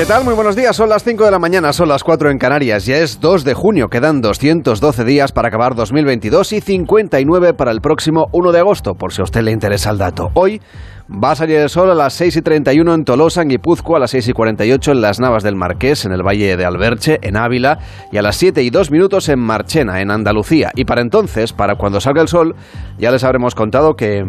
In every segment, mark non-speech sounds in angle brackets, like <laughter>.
¿Qué tal? Muy buenos días. Son las 5 de la mañana, son las 4 en Canarias. Ya es 2 de junio. Quedan 212 días para acabar 2022 y 59 para el próximo 1 de agosto, por si a usted le interesa el dato. Hoy va a salir el sol a las 6 y 31 en Tolosa, en Guipúzcoa, a las 6 y 48 en las Navas del Marqués, en el Valle de Alberche, en Ávila, y a las 7 y 2 minutos en Marchena, en Andalucía. Y para entonces, para cuando salga el sol, ya les habremos contado que...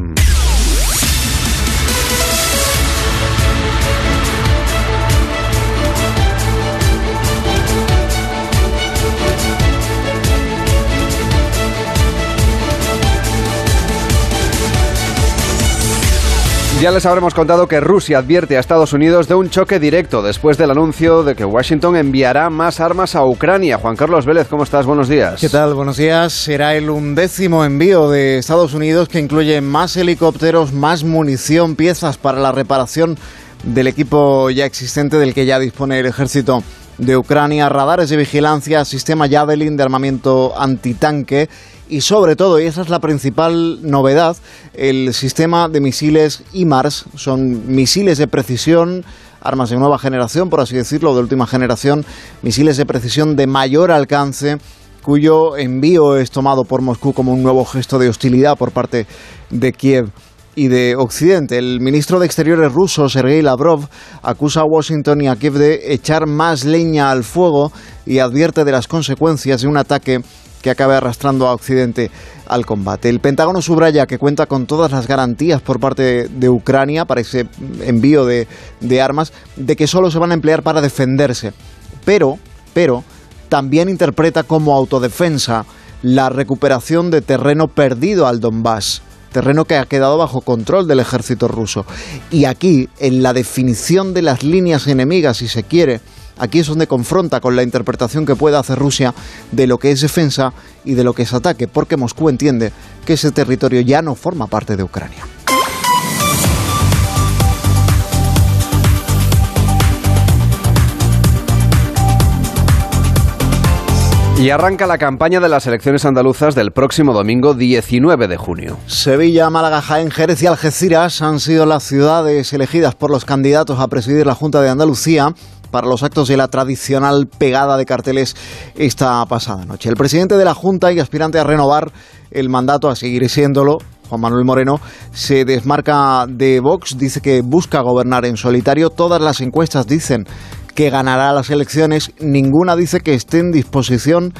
Ya les habremos contado que Rusia advierte a Estados Unidos de un choque directo después del anuncio de que Washington enviará más armas a Ucrania. Juan Carlos Vélez, ¿cómo estás? Buenos días. ¿Qué tal? Buenos días. Será el undécimo envío de Estados Unidos que incluye más helicópteros, más munición, piezas para la reparación del equipo ya existente del que ya dispone el ejército de Ucrania, radares de vigilancia, sistema Javelin de armamento antitanque y sobre todo, y esa es la principal novedad, el sistema de misiles IMARS. Son misiles de precisión, armas de nueva generación, por así decirlo, de última generación, misiles de precisión de mayor alcance cuyo envío es tomado por Moscú como un nuevo gesto de hostilidad por parte de Kiev y de Occidente. El ministro de Exteriores ruso, Sergei Lavrov, acusa a Washington y a Kiev de echar más leña al fuego y advierte de las consecuencias de un ataque que acabe arrastrando a Occidente al combate. El Pentágono subraya que cuenta con todas las garantías por parte de Ucrania para ese envío de, de armas, de que solo se van a emplear para defenderse. Pero, pero, también interpreta como autodefensa la recuperación de terreno perdido al Donbass terreno que ha quedado bajo control del ejército ruso. Y aquí, en la definición de las líneas enemigas, si se quiere, Aquí es donde confronta con la interpretación que puede hacer Rusia de lo que es defensa y de lo que es ataque, porque Moscú entiende que ese territorio ya no forma parte de Ucrania. Y arranca la campaña de las elecciones andaluzas del próximo domingo 19 de junio. Sevilla, Málaga, Jaén, Jerez y Algeciras han sido las ciudades elegidas por los candidatos a presidir la Junta de Andalucía para los actos de la tradicional pegada de carteles esta pasada noche. El presidente de la Junta y aspirante a renovar el mandato, a seguir siéndolo, Juan Manuel Moreno, se desmarca de Vox, dice que busca gobernar en solitario. Todas las encuestas dicen que ganará las elecciones, ninguna dice que esté en disposición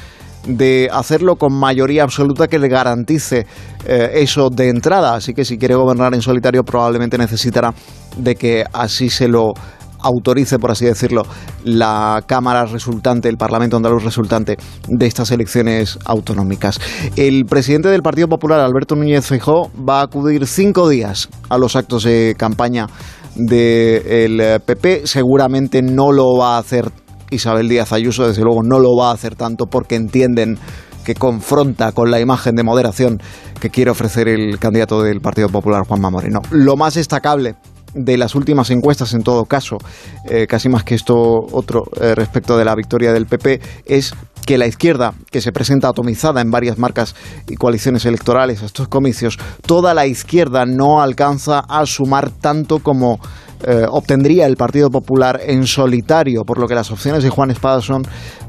de hacerlo con mayoría absoluta que le garantice eh, eso de entrada. Así que si quiere gobernar en solitario probablemente necesitará de que así se lo autorice, por así decirlo, la Cámara resultante, el Parlamento andaluz resultante de estas elecciones autonómicas. El presidente del Partido Popular, Alberto Núñez Feijóo, va a acudir cinco días a los actos de campaña del PP. Seguramente no lo va a hacer Isabel Díaz Ayuso, desde luego no lo va a hacer tanto porque entienden que confronta con la imagen de moderación que quiere ofrecer el candidato del Partido Popular, Juanma Moreno. Lo más destacable de las últimas encuestas, en todo caso, eh, casi más que esto otro eh, respecto de la victoria del PP, es que la izquierda, que se presenta atomizada en varias marcas y coaliciones electorales a estos comicios, toda la izquierda no alcanza a sumar tanto como eh, obtendría el Partido Popular en solitario, por lo que las opciones de Juan Espada son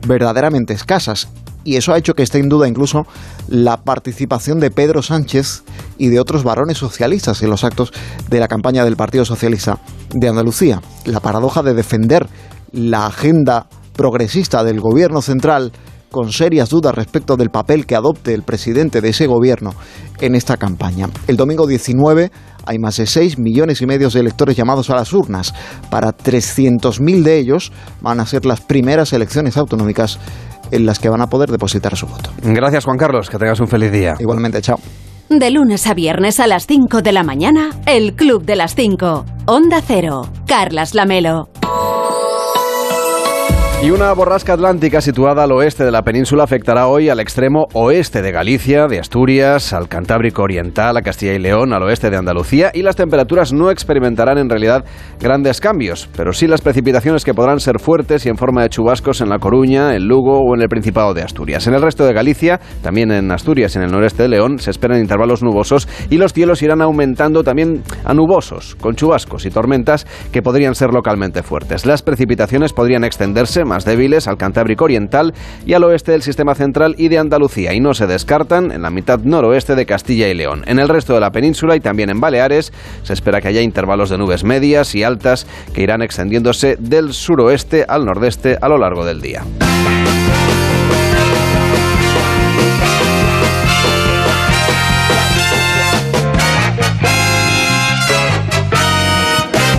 verdaderamente escasas y eso ha hecho que esté en duda incluso la participación de Pedro Sánchez y de otros varones socialistas en los actos de la campaña del Partido Socialista de Andalucía. La paradoja de defender la agenda progresista del gobierno central con serias dudas respecto del papel que adopte el presidente de ese gobierno en esta campaña. El domingo 19 hay más de 6 millones y medio de electores llamados a las urnas. Para 300.000 de ellos van a ser las primeras elecciones autonómicas en las que van a poder depositar su voto. Gracias Juan Carlos, que tengas un feliz día. Igualmente, chao. De lunes a viernes a las 5 de la mañana, el Club de las 5. Onda Cero. Carlas Lamelo. Y una borrasca atlántica situada al oeste de la península afectará hoy al extremo oeste de Galicia, de Asturias, al Cantábrico Oriental, a Castilla y León, al oeste de Andalucía y las temperaturas no experimentarán en realidad grandes cambios, pero sí las precipitaciones que podrán ser fuertes y en forma de chubascos en La Coruña, en Lugo o en el Principado de Asturias. En el resto de Galicia, también en Asturias y en el noreste de León, se esperan intervalos nubosos y los cielos irán aumentando también a nubosos, con chubascos y tormentas que podrían ser localmente fuertes. Las precipitaciones podrían extenderse más débiles al Cantábrico Oriental y al oeste del sistema central y de Andalucía y no se descartan en la mitad noroeste de Castilla y León. En el resto de la península y también en Baleares se espera que haya intervalos de nubes medias y altas que irán extendiéndose del suroeste al nordeste a lo largo del día.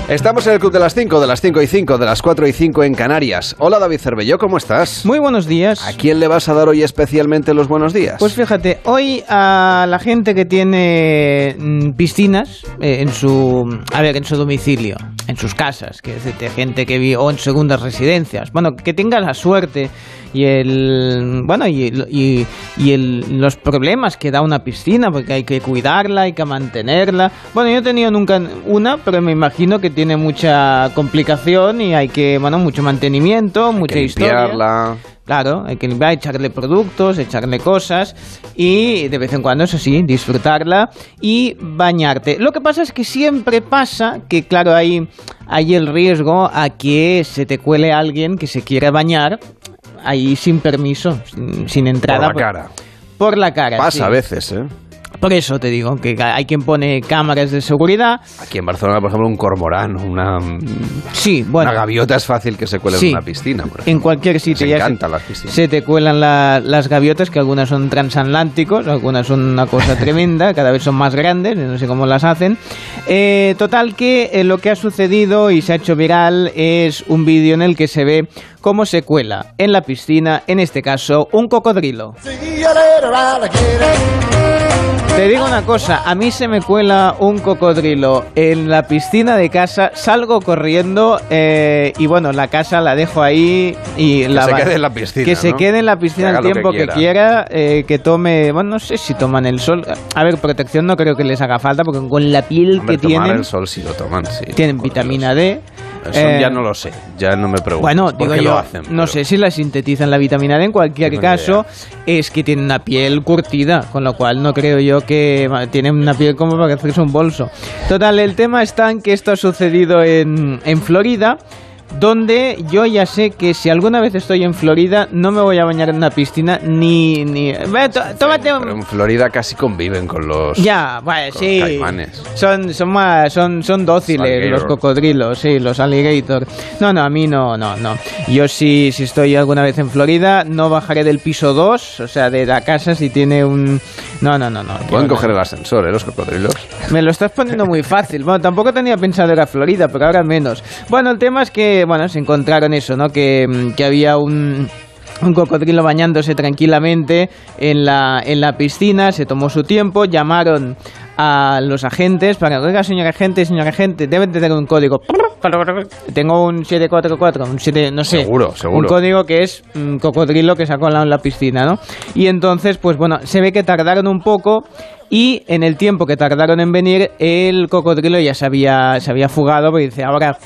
Estamos en el Club de las 5, de las 5 y 5, de las 4 y 5 en Canarias. Hola David Cervelló, ¿cómo estás? Muy buenos días. ¿A quién le vas a dar hoy especialmente los buenos días? Pues fíjate, hoy a la gente que tiene mm, piscinas eh, en su, a ver, en su domicilio, en sus casas, que es de gente que vive o en segundas residencias. Bueno, que tenga la suerte y el bueno y, y, y el, los problemas que da una piscina porque hay que cuidarla hay que mantenerla bueno yo he tenido nunca una pero me imagino que tiene mucha complicación y hay que bueno mucho mantenimiento Hay mucha que historia. Claro, hay que limpiar, echarle productos, echarle cosas y de vez en cuando, eso sí, disfrutarla y bañarte. Lo que pasa es que siempre pasa que, claro, hay, hay el riesgo a que se te cuele alguien que se quiera bañar ahí sin permiso, sin, sin entrada. Por la cara. Por la cara. Pasa sí. a veces, ¿eh? Por eso te digo, que hay quien pone cámaras de seguridad. Aquí en Barcelona, por ejemplo, un cormorán, una, Sí, bueno. una gaviota es fácil que se cuele Sí. en una piscina. Por En cualquier sitio Se ya encantan las piscinas. se te cuelan la- las gaviotas, que algunas son transatlánticos, algunas son una cosa <laughs> tremenda, cada vez son más grandes, no sé cómo las hacen. Eh, total que eh, lo que ha sucedido y se ha hecho viral es un vídeo en el que se ve cómo se cuela en la piscina, en este caso, un cocodrilo. Te digo una cosa, a mí se me cuela un cocodrilo en la piscina de casa, salgo corriendo eh, y bueno, la casa la dejo ahí y la se quede en la piscina, Que se quede en la Que piscina el que tiempo que quiera. eh, que tome, bueno, no sé si toman el sol. A ver, protección no creo que les haga falta porque con la piel Hombre, que tomar tienen, el sol sí lo toman, sí. tienen vitamina. D. Eso eh, ya no lo sé, ya no me pregunto. bueno, por digo qué yo, lo hacen, no pero- sé si la sintetizan la vitamina D, en cualquier caso es que tienen una piel curtida, con lo cual no creo yo que tienen una piel como para hacerse un bolso. Total, el tema está en que esto ha sucedido en, en Florida, donde yo ya sé que si alguna vez estoy en Florida no me voy a bañar en una piscina ni... ni tómate un... Pero en Florida casi conviven con los... Ya, bueno, con sí. los caimanes. Son, son más, son, son dóciles los cocodrilos, sí, los alligator. No, no, a mí no, no, no. Yo si, si estoy alguna vez en Florida, no bajaré del piso 2, o sea, de la casa si tiene un... No, no, no, no. Pueden no, coger el ascensor, ¿eh? Los cocodrilos. me lo estás poniendo muy fácil. Bueno, tampoco tenía pensado ir a Florida, pero ahora menos. Bueno, el tema es que, bueno, se encontraron eso, ¿no? Que, mm, que había un un cocodrilo bañándose tranquilamente en la, en la piscina, se tomó su tiempo, llamaron a los agentes para, oiga, señor agente, señor agente, deben tener un código. Tengo un 744, un 7, no sé. Seguro, seguro. Un código que es un cocodrilo que se ha colado en la piscina, ¿no? Y entonces, pues bueno, se ve que tardaron un poco y en el tiempo que tardaron en venir, el cocodrilo ya se había, se había fugado, porque dice, ahora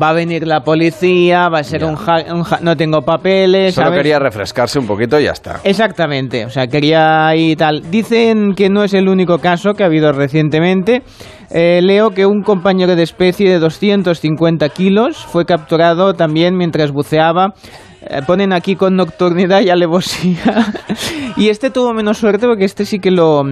va a venir la policía, va a ser Ya. un, ja- un ja- no tengo papeles, Solo ¿sabes? quería refrescarse un poquito y ya está. Exactamente, o sea, quería y tal. Dicen que no es el único caso que ha habido recientemente. Eh, leo que un compañero de especie de 250 kilos fue capturado también mientras buceaba. Eh, ponen aquí con nocturnidad y alevosía. <laughs> y este tuvo menos suerte porque este sí que lo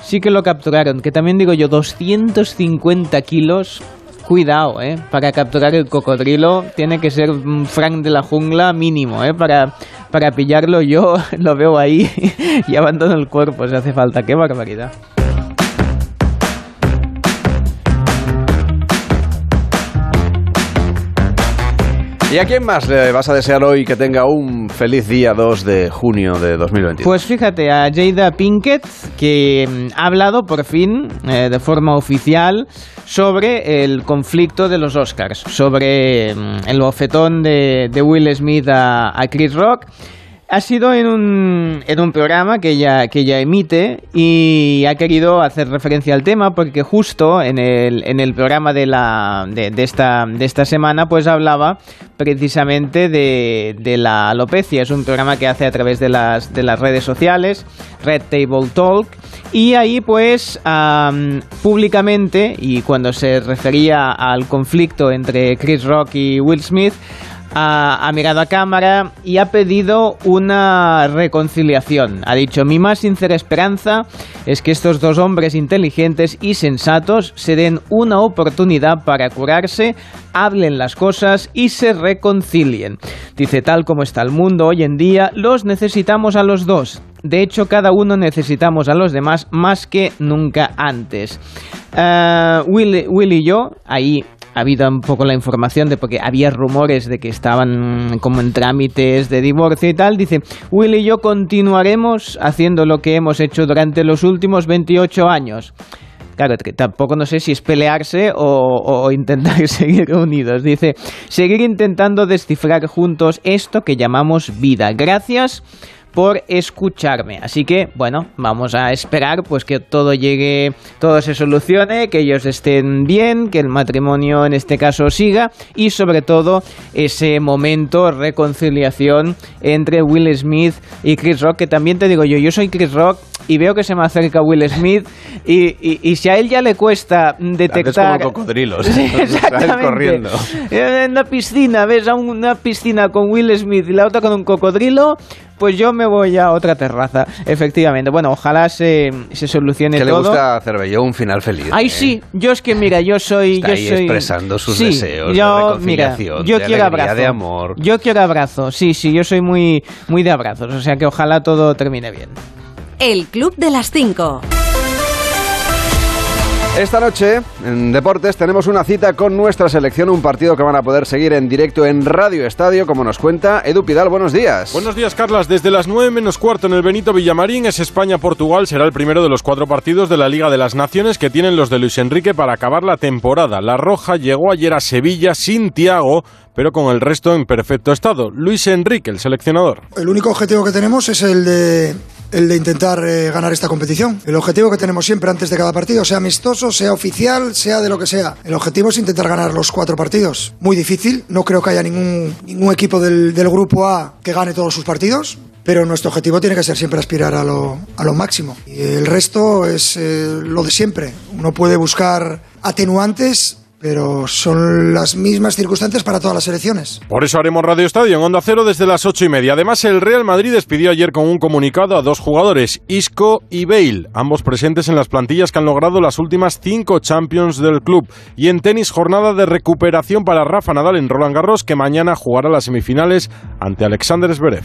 sí que lo capturaron. Que también digo yo, 250 kilos. Cuidado, ¿eh? Para capturar el cocodrilo tiene que ser un Frank de la jungla mínimo, ¿eh? Para, para pillarlo yo <laughs> lo veo ahí <laughs> y abandono el cuerpo si hace falta. ¡Qué barbaridad! ¿Y a quién más le vas a desear hoy que tenga un feliz día 2 de junio de 2022? Pues fíjate, a Jada Pinkett, que mm, ha hablado por fin, eh, de forma oficial, sobre el conflicto de los Oscars, sobre mm, el bofetón de, Will Smith a, a Chris Rock. Ha sido en un, en un programa que ella, que ella emite y ha querido hacer referencia al tema porque justo en el, en el programa de, la, de, esta, de esta semana pues hablaba precisamente de, de la alopecia. Es un programa que hace a través de las, de las redes sociales, Red Table Talk, y ahí pues am, públicamente y cuando se refería al conflicto entre Chris Rock y Will Smith, ha, mirado a cámara y ha pedido una reconciliación. Ha dicho, mi más sincera esperanza es que estos dos hombres inteligentes y sensatos se den una oportunidad para curarse, hablen las cosas y se reconcilien. Dice, tal como está el mundo hoy en día, los necesitamos a los dos. De hecho, cada uno necesitamos a los demás más que nunca antes. Eh, Will, y yo, ahí habido un poco la información de porque había rumores de que estaban como en trámites de divorcio y tal. Dice, Will y yo continuaremos haciendo lo que hemos hecho durante los últimos 28 años. Claro, tampoco no sé si es pelearse o, o intentar <laughs> seguir unidos. Dice, seguir intentando descifrar juntos esto que llamamos vida. Gracias por escucharme. Así que, bueno, vamos a esperar pues que todo llegue, todo se solucione, que ellos estén bien, que el matrimonio en este caso siga y sobre todo ese momento reconciliación entre Will Smith y Chris Rock, que también te digo yo, yo soy Chris Rock y veo que se me acerca Will Smith y, y- y si a él ya le cuesta detectar... como cocodrilos. <laughs> Sí, <laughs> exactamente. corriendo. En una piscina, ves a una piscina con Will Smith y la otra con un cocodrilo, pues yo me voy a otra terraza, efectivamente. Bueno, ojalá se, se solucione Que le todo. gusta a Cervelló un final feliz. Ay, ¿eh? sí, yo es que mira, yo soy... Está yo ahí soy... expresando sus Sí, deseos de yo, mira, reconciliación, yo de quiero alegría, abrazo. de amor. Yo quiero abrazo, sí, sí, yo soy muy, muy de abrazos, o sea que ojalá todo termine bien. El Club de las 5. Esta noche, en Deportes, tenemos una cita con nuestra selección, un partido que van a poder seguir en directo en Radio Estadio, como nos cuenta Edu Pidal. Buenos días. Buenos días, Carlas. Desde las 9 menos cuarto en el Benito Villamarín es España-Portugal. Será el primero de los cuatro partidos de la Liga de las Naciones que tienen los de Luis Enrique para acabar la temporada. La Roja llegó ayer a Sevilla sin Tiago, pero con el resto en perfecto estado. Luis Enrique, el seleccionador. El único objetivo que tenemos es el de, el de intentar eh, ganar esta competición. El objetivo que tenemos siempre antes de cada partido, sea amistoso, sea oficial, sea de lo que sea. El objetivo es intentar ganar los cuatro partidos. Muy difícil, no creo que haya ningún, ningún equipo del, del grupo A que gane todos sus partidos. Pero nuestro objetivo tiene que ser siempre aspirar a lo, a lo máximo. Y el resto es eh, lo de siempre. Uno puede buscar atenuantes, pero son las mismas circunstancias para todas las selecciones. Por eso haremos Radio Estadio en Onda Cero desde las ocho y media. Además, el Real Madrid despidió ayer con un comunicado a dos jugadores, Isco y Bale, ambos presentes en las plantillas que han logrado las últimas cinco Champions del club. Y en tenis, jornada de recuperación para Rafa Nadal en Roland Garros, que mañana jugará las semifinales ante Alexander Zverev.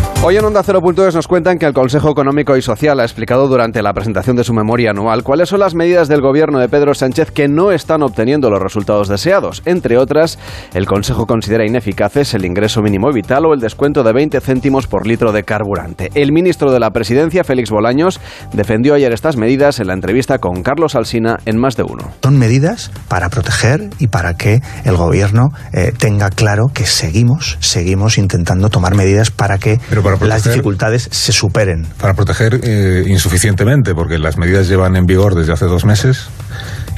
Hoy en Onda 0.es nos cuentan que el Consejo Económico y Social ha explicado durante la presentación de su memoria anual cuáles son las medidas del gobierno de Pedro Sánchez que no están obteniendo los resultados deseados. Entre otras, el Consejo considera ineficaces el ingreso mínimo vital o el descuento de 20 céntimos por litro de carburante. El ministro de la Presidencia, Félix Bolaños, defendió ayer estas medidas en la entrevista con Carlos Alsina en Más de Uno. Son medidas para proteger y para que el gobierno eh, tenga claro que seguimos, seguimos intentando tomar medidas para que Pero para las proteger- dificultades se superen. para proteger eh, insuficientemente, porque las medidas llevan en vigor desde hace dos meses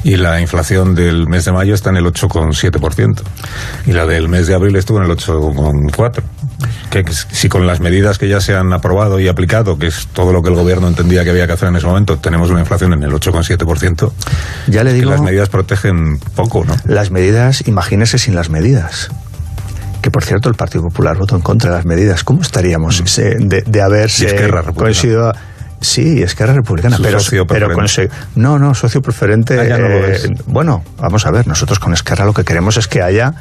y la inflación del mes de mayo está en el 8,7% y la del mes de abril estuvo en el 8,4%. Que si con las medidas que ya se han aprobado y aplicado, que es todo lo que el gobierno entendía que había que hacer en ese momento, tenemos una inflación en el 8,7%, Ya le que digo, las medidas protegen poco, ¿no? las medidas, imagínese sin las medidas. Que por cierto, el Partido Popular votó en contra de las medidas. ¿Cómo estaríamos Mm. se- de, de haberse Republicana. coincidido- Sí, Esquerra Republicana, Su pero, socio pero con ese- no, no, socio preferente. Ah, ya no eh, bueno, vamos a ver, nosotros con Esquerra lo que queremos es que haya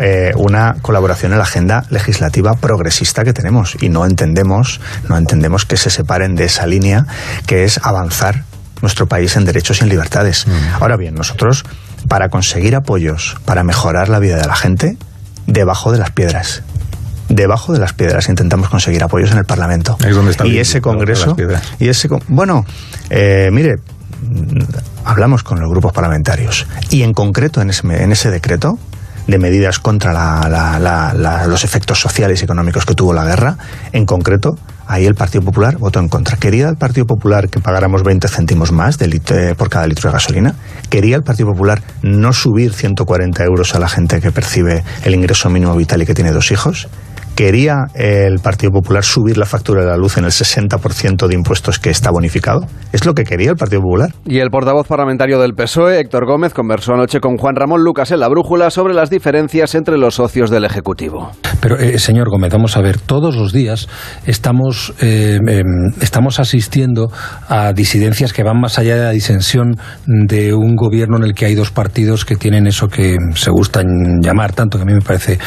eh, una colaboración en la agenda legislativa progresista que tenemos y no entendemos, no entendemos que se separen de esa línea que es avanzar nuestro país en derechos y en libertades. Mm. Ahora bien, nosotros para conseguir apoyos para mejorar la vida de la gente debajo de las piedras debajo de las piedras intentamos conseguir apoyos en el Parlamento. y ese Congreso. Y ese, bueno, eh, mire, hablamos con los grupos parlamentarios y en concreto en ese, en ese decreto de medidas contra los efectos sociales y económicos que tuvo la guerra, en concreto, ahí el Partido Popular votó en contra. ¿Quería el Partido Popular que pagáramos 20 céntimos más de por cada litro de gasolina? ¿Quería el Partido Popular no subir 140 euros a la gente que percibe el ingreso mínimo vital y que tiene dos hijos? ¿Quería el Partido Popular subir la factura de la luz en el 60% de impuestos que está bonificado? ¿Es lo que quería el Partido Popular? Y el portavoz parlamentario del PSOE, Héctor Gómez, conversó anoche con Juan Ramón Lucas en La Brújula sobre las diferencias entre los socios del Ejecutivo. Pero, eh, señor Gómez, vamos a ver, todos los días estamos, eh, em, estamos asistiendo a disidencias que van más allá de la disensión de un gobierno en el que hay dos partidos que tienen eso que se gustan llamar tanto, que a mí me parece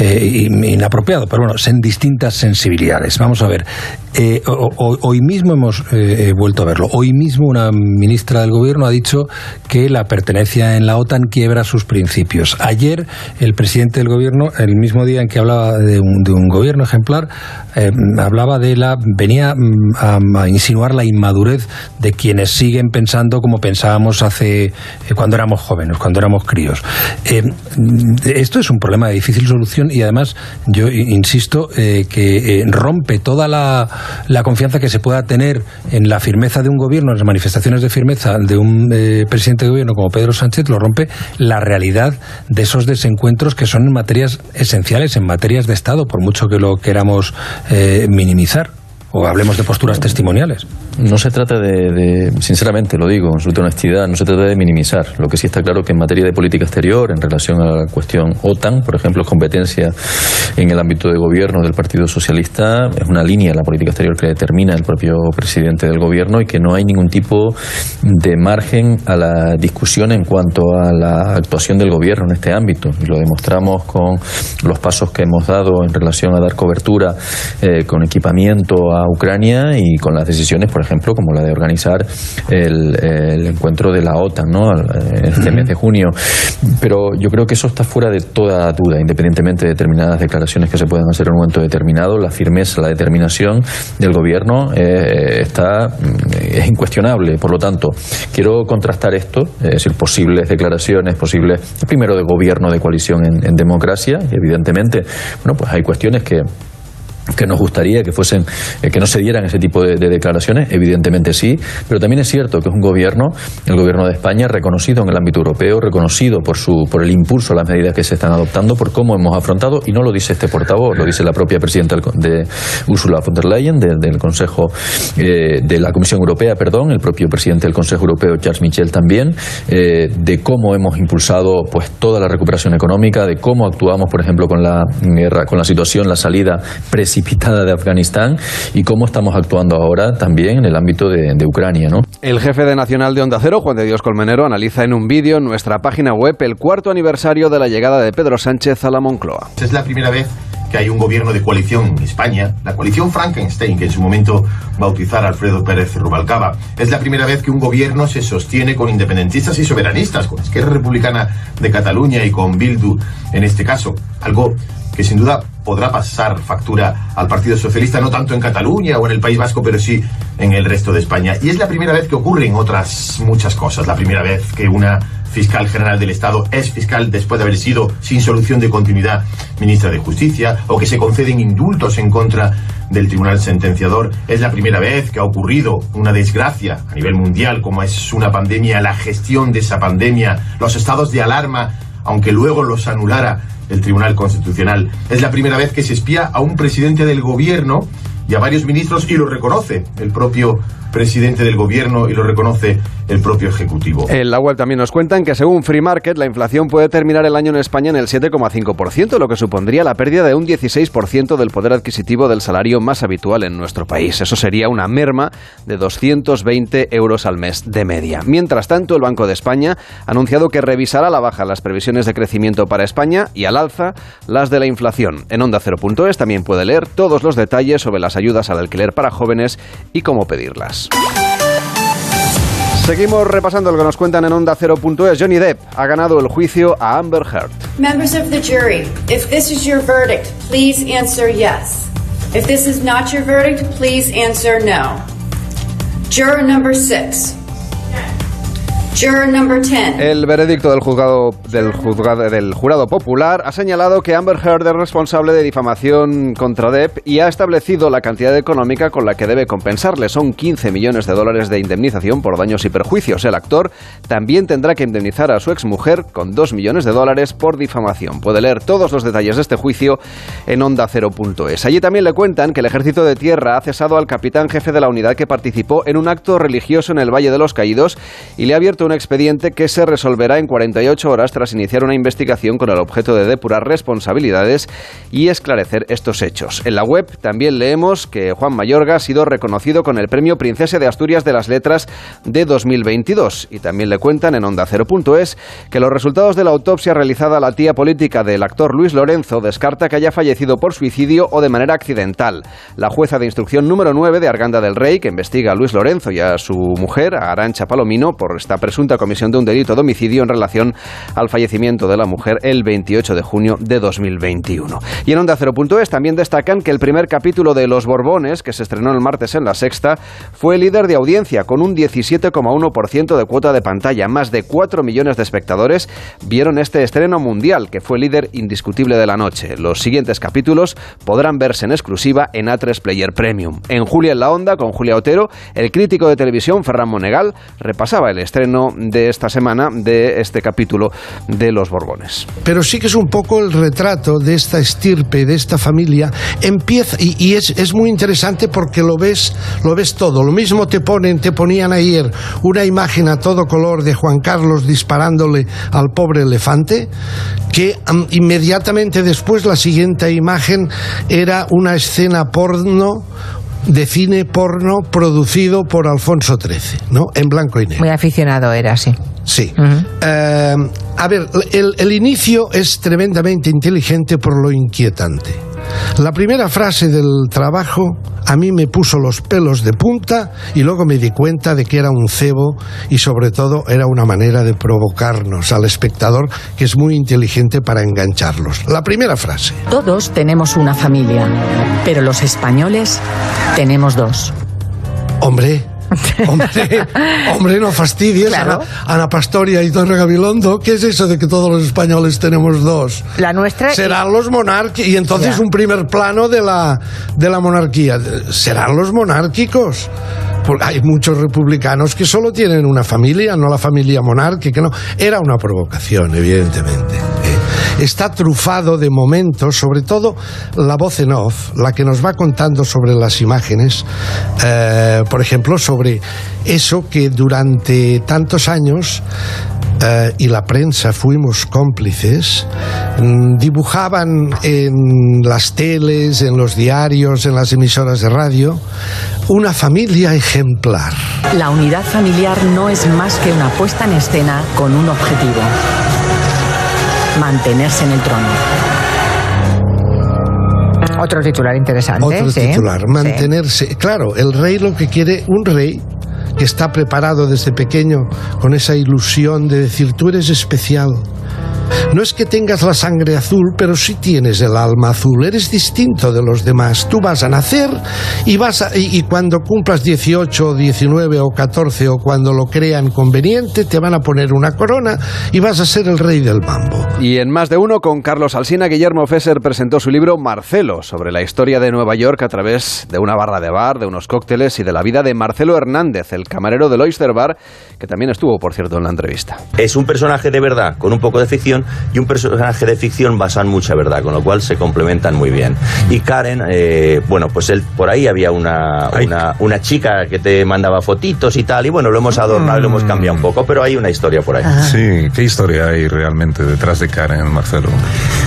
eh, inapropiado pero bueno, en distintas sensibilidades. Vamos a ver, eh, hoy mismo hemos eh, vuelto a verlo. Hoy mismo una ministra del Gobierno ha dicho que la pertenencia en la OTAN quiebra sus principios. Ayer el presidente del Gobierno, el mismo día en que hablaba de un, gobierno ejemplar, eh, hablaba de la venía mm, a, insinuar la inmadurez de quienes siguen pensando como pensábamos hace cuando éramos jóvenes, cuando éramos críos. esto es un problema de difícil solución y además yo insisto, eh, que eh, rompe toda la, confianza que se pueda tener en la firmeza de un gobierno, en las manifestaciones de firmeza de un eh, presidente de gobierno como Pedro Sánchez, lo rompe la realidad de esos desencuentros que son en materias esenciales, en materias de Estado, por mucho que lo queramos minimizar hablemos de posturas testimoniales. No se trata de, sinceramente lo digo, con absoluta honestidad, no se trata de minimizar. Lo que sí está claro que en materia de política exterior, en relación a la cuestión OTAN, por ejemplo, es competencia en el ámbito de gobierno del Partido Socialista, es una línea de la política exterior que determina el propio presidente del gobierno y que no hay ningún tipo de margen a la discusión en cuanto a la actuación del gobierno en este ámbito. Y lo demostramos con los pasos que hemos dado en relación a dar cobertura eh, con equipamiento a Ucrania y con las decisiones, por ejemplo, como la de organizar el, encuentro de la OTAN ¿no? este mes de junio. Pero yo creo que eso está fuera de toda duda, independientemente de determinadas declaraciones que se puedan hacer en un momento determinado, la firmeza, la determinación del gobierno eh, está mm, es incuestionable. Por lo tanto, quiero contrastar esto, es decir, posibles declaraciones, posibles, primero de gobierno de coalición en, en democracia, y evidentemente, bueno, pues hay cuestiones que que nos gustaría que fuesen eh, que no se dieran ese tipo de, declaraciones evidentemente sí pero también es cierto que es un gobierno el gobierno de España reconocido en el ámbito europeo reconocido por su por el impulso a las medidas que se están adoptando por cómo hemos afrontado y no lo dice este portavoz lo dice la propia presidenta de Ursula von der Leyen del Consejo eh, de la Comisión Europea perdón el propio presidente del Consejo Europeo Charles Michel también eh, de cómo hemos impulsado pues toda la recuperación económica de cómo actuamos por ejemplo con la guerra con la situación la salida presidencial precipitada de Afganistán y cómo estamos actuando ahora también en el ámbito de, Ucrania. ¿no? El jefe de Nacional de Onda Cero, Juan de Dios Colmenero, analiza en un vídeo en nuestra página web el cuarto aniversario de la llegada de Pedro Sánchez a la Moncloa. Es la primera vez hay un gobierno de coalición en España, la coalición Frankenstein, que en su momento bautizar Alfredo Pérez Rubalcaba. Es la primera vez que un gobierno se sostiene con independentistas y soberanistas, con Esquerra Republicana de Cataluña y con Bildu en este caso. Algo que sin duda podrá pasar factura al Partido Socialista, no tanto en Cataluña o en el País Vasco, pero sí en el resto de España. Y es la primera vez que ocurren otras muchas cosas. La primera vez que una fiscal general del Estado es fiscal después de haber sido, sin solución de continuidad, ministra de Justicia, o que se conceden indultos en contra del tribunal sentenciador. Es la primera vez que ha ocurrido una desgracia a nivel mundial, como es una pandemia, la gestión de esa pandemia, los estados de alarma, aunque luego los anulara el Tribunal Constitucional. Es la primera vez que se espía a un presidente del gobierno y a varios ministros y lo reconoce el propio presidente del gobierno y lo reconoce el propio Ejecutivo. En la web también nos cuentan que según Free Market la inflación puede terminar el año en España en el 7,5%, lo que supondría la pérdida de un 16% del poder adquisitivo del salario más habitual en nuestro país. Eso sería una merma de 220 euros al mes de media. Mientras tanto, el Banco de España ha anunciado que revisará a la baja las previsiones de crecimiento para España y al alza las de la inflación. En Onda 0.es también puede leer todos los detalles sobre las ayudas al alquiler para jóvenes y cómo pedirlas. Seguimos repasando lo que nos cuentan en Onda 0.es. Johnny Depp ha ganado el juicio a Amber Heard. Members of the jury, if this is your verdict, please answer yes. If this is not your verdict, please answer no. Juror number 6. El veredicto del juzgado del juzgado del jurado popular ha señalado que Amber Heard es responsable de difamación contra Depp y ha establecido la cantidad económica con la que debe compensarle. Son 15 millones de dólares de indemnización por daños y perjuicios. El actor también tendrá que indemnizar a su exmujer con 2 millones de dólares por difamación. Puede leer todos los detalles de este juicio en onda0.es. Allí también le cuentan que el ejército de tierra ha cesado al capitán jefe de la unidad que participó en un acto religioso en el Valle de los Caídos y le ha abierto un expediente que se resolverá en 48 horas tras iniciar una investigación con el objeto de depurar responsabilidades y esclarecer estos hechos. En la web también leemos que Juan Mayorga ha sido reconocido con el Premio Princesa de Asturias de las Letras de 2022 y también le cuentan en onda 0.es que los resultados de la autopsia realizada a la tía política del actor Luis Lorenzo descarta que haya fallecido por suicidio o de manera accidental. La jueza de instrucción número 9 de Arganda del Rey, que investiga a Luis Lorenzo y a su mujer, a Arancha Palomino, por esta presunta comisión de un delito de homicidio en relación al fallecimiento de la mujer el 28 de junio de 2021. Y en Onda 0.es también destacan que el primer capítulo de Los Borbones, que se estrenó el martes en la sexta, fue líder de audiencia con un 17,1% de cuota de pantalla. Más de 4 millones de espectadores vieron este estreno mundial, que fue líder indiscutible de la noche. Los siguientes capítulos podrán verse en exclusiva en A3 Player Premium. En Julia en la Onda, con Julia Otero, el crítico de televisión Ferran Monegal repasaba el estreno de esta semana de este capítulo de los Borbones. Pero sí que es un poco el retrato de esta estirpe, de esta familia. Empieza, y, es, es, muy interesante porque lo ves, lo ves todo. Lo mismo te ponen, te ponían ayer una imagen a todo color de Juan Carlos disparándole al pobre elefante, que inmediatamente después la siguiente imagen era una escena porno de cine porno producido por Alfonso XIII, ¿no? En blanco y negro. Muy aficionado era, sí. Sí. Uh -huh. eh, a ver, el, el inicio es tremendamente inteligente por lo inquietante. La primera frase del trabajo a mí me puso los pelos de punta y luego me di cuenta de que era un cebo y sobre todo era una manera de provocarnos al espectador que es muy inteligente para engancharlos. La primera frase. Todos tenemos una familia, pero los españoles tenemos dos. Hombre, <laughs> hombre, <laughs> hombre, no fastidies, claro. Ana, Ana, Pastoria y Torre Gabilondo. ¿Qué es eso de que todos los españoles tenemos dos? La nuestra. Serán y... los monárquicos. Y entonces ya. un primer plano de la, de la monarquía. Serán los monárquicos. Porque hay muchos republicanos que solo tienen una familia, no la familia monárquica, no. Era una provocación, evidentemente. ¿Eh? Está trufado de momentos, sobre todo la voz en off, la que nos va contando sobre las imágenes, eh, por ejemplo, sobre eso que durante tantos años Uh, y la prensa fuimos cómplices, mm, dibujaban en las teles, en los diarios, en las emisoras de radio, una familia ejemplar. La unidad familiar no es más que una puesta en escena con un objetivo, mantenerse en el trono. Otro titular interesante. Otro ¿sí? titular, mantenerse. Sí. Claro, el rey lo que quiere, un rey que está preparado desde pequeño con esa ilusión de decir tú eres especial. No es que tengas la sangre azul, pero sí tienes el alma azul. Eres distinto de los demás. Tú vas a nacer y vas a, y, y, cuando cumplas 18 o 19 o 14 o cuando lo crean conveniente, te van a poner una corona y vas a ser el rey del mambo. Y en más de uno con Carlos Alsina, Guillermo Fesser presentó su libro Marcelo sobre la historia de Nueva York a través de una barra de bar, de unos cócteles y de la vida de Marcelo Hernández, el camarero del Oyster Bar, que también estuvo, por cierto, en la entrevista. Es un personaje de verdad, con un poco de ficción ficción y un personaje de ficción basado en mucha verdad, con lo cual se complementan muy bien. Y Karen, eh, bueno, pues él por ahí había una, una, una chica que te mandaba fotitos y tal, y bueno, lo hemos adornado y lo hemos cambiado un poco, pero hay una historia por ahí. Sí, ¿qué historia hay realmente detrás de Karen, Marcelo?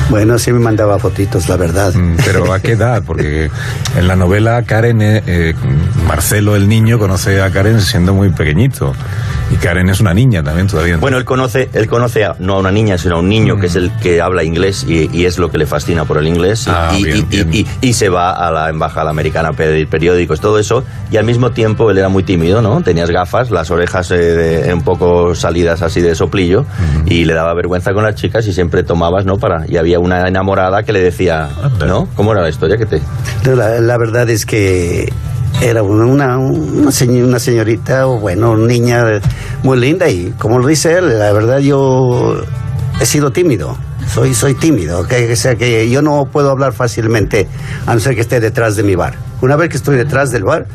Bueno, sí me mandaba fotitos, la verdad. Mm, Pero ¿a qué edad? Porque en la novela Karen, eh, eh, Marcelo el niño conoce a Karen siendo muy pequeñito. Y Karen es una niña también todavía. Bueno, él conoce, él conoce a, no a una niña, sino a un niño que es el que habla inglés y, y es lo que le fascina por el inglés. Y, Ah, y- bien, y- bien. y- y se va a la embajada americana a pedir periódicos, todo eso. Y al mismo tiempo él era muy tímido, ¿no? Tenías gafas, las orejas eh, de- un poco salidas así de soplillo y le daba vergüenza con las chicas y siempre tomabas, ¿no? Para, y había una enamorada que le decía, ¿no? ¿Cómo era la historia que te...? La, la verdad es que era una, una, una señorita, o bueno, niña muy linda y como lo dice él, la verdad yo he sido tímido. Soy, soy tímido, que, o sea que yo no puedo hablar fácilmente a no ser que esté detrás de mi bar. Una vez que estoy detrás del bar,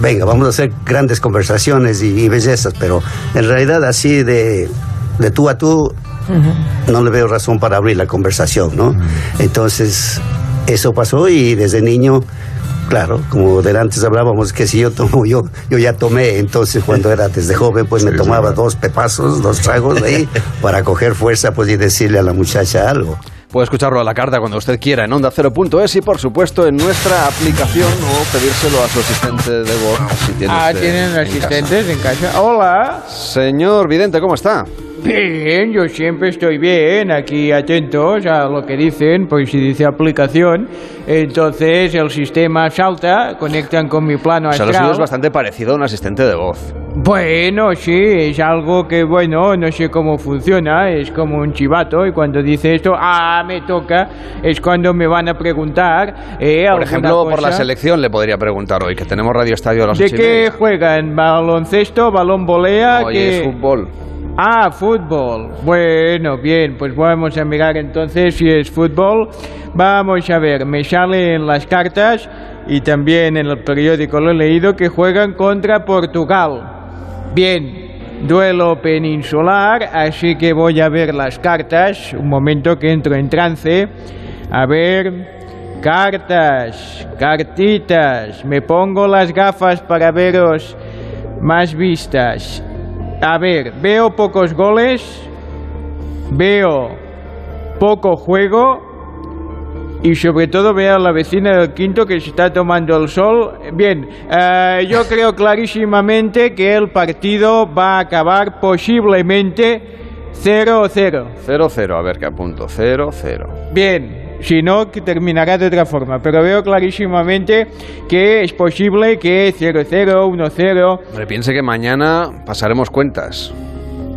venga, vamos a hacer grandes conversaciones y, y bellezas, pero en realidad así de, de tú a tú no le veo razón para abrir la conversación, ¿no? Entonces, eso pasó y desde niño, claro, como de antes hablábamos, que si yo tomo, yo, yo ya tomé, entonces cuando era desde joven, pues me tomaba dos pepazos, dos tragos ahí, <laughs> para coger fuerza, pues y decirle a la muchacha algo. Puede escucharlo a la carta cuando usted quiera en onda cero.es y por supuesto en nuestra aplicación o pedírselo a su asistente de voz. Si tiene Ah, ¿tienen en asistentes en casa? Hola. Señor Vidente, ¿cómo está? Bien, yo siempre estoy bien, aquí atentos a lo que dicen, pues si dice aplicación, entonces el sistema salta, conectan con mi plano O sea, lo astral. es bastante parecido a un asistente de voz. Bueno, sí, es algo que, bueno, no sé cómo funciona, es como un chivato y cuando dice esto, ah, me toca, es cuando me van a preguntar, eh, Por ejemplo, por la cosa. selección le podría preguntar hoy, que tenemos Radio Estadio a las ¿De qué juegan? ¿Baloncesto? ¿Balón volea? Hoy ¿Qué- es fútbol. Ah, fútbol. Bueno, bien, pues vamos a mirar entonces si es fútbol. Vamos a ver, me sale en las cartas y también en el periódico lo he leído que juegan contra Portugal. Bien, duelo peninsular, así que voy a ver las cartas. Un momento que entro en trance. A ver, cartas, cartitas. Me pongo las gafas para veros más vistas. A ver, veo pocos goles, veo poco juego y sobre todo veo a la vecina del quinto que se está tomando el sol. Bien, eh, yo creo clarísimamente que el partido va a acabar posiblemente 0-0. 0-0, a ver qué apunto. 0-0. Bien, si no, que terminará de otra forma. Pero veo clarísimamente que es posible que 0-0, 1-0. Hombre, piense que mañana pasaremos cuentas.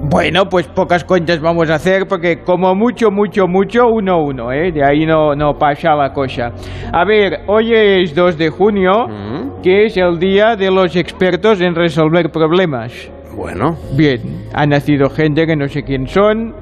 Bueno, pues pocas cuentas vamos a hacer porque como mucho, mucho, mucho, 1-1, ¿eh? De ahí no, no pasa la cosa. A ver, hoy es 2 de junio, que es el día de los expertos en resolver problemas. Bueno. Bien, ha nacido gente que no sé quién son.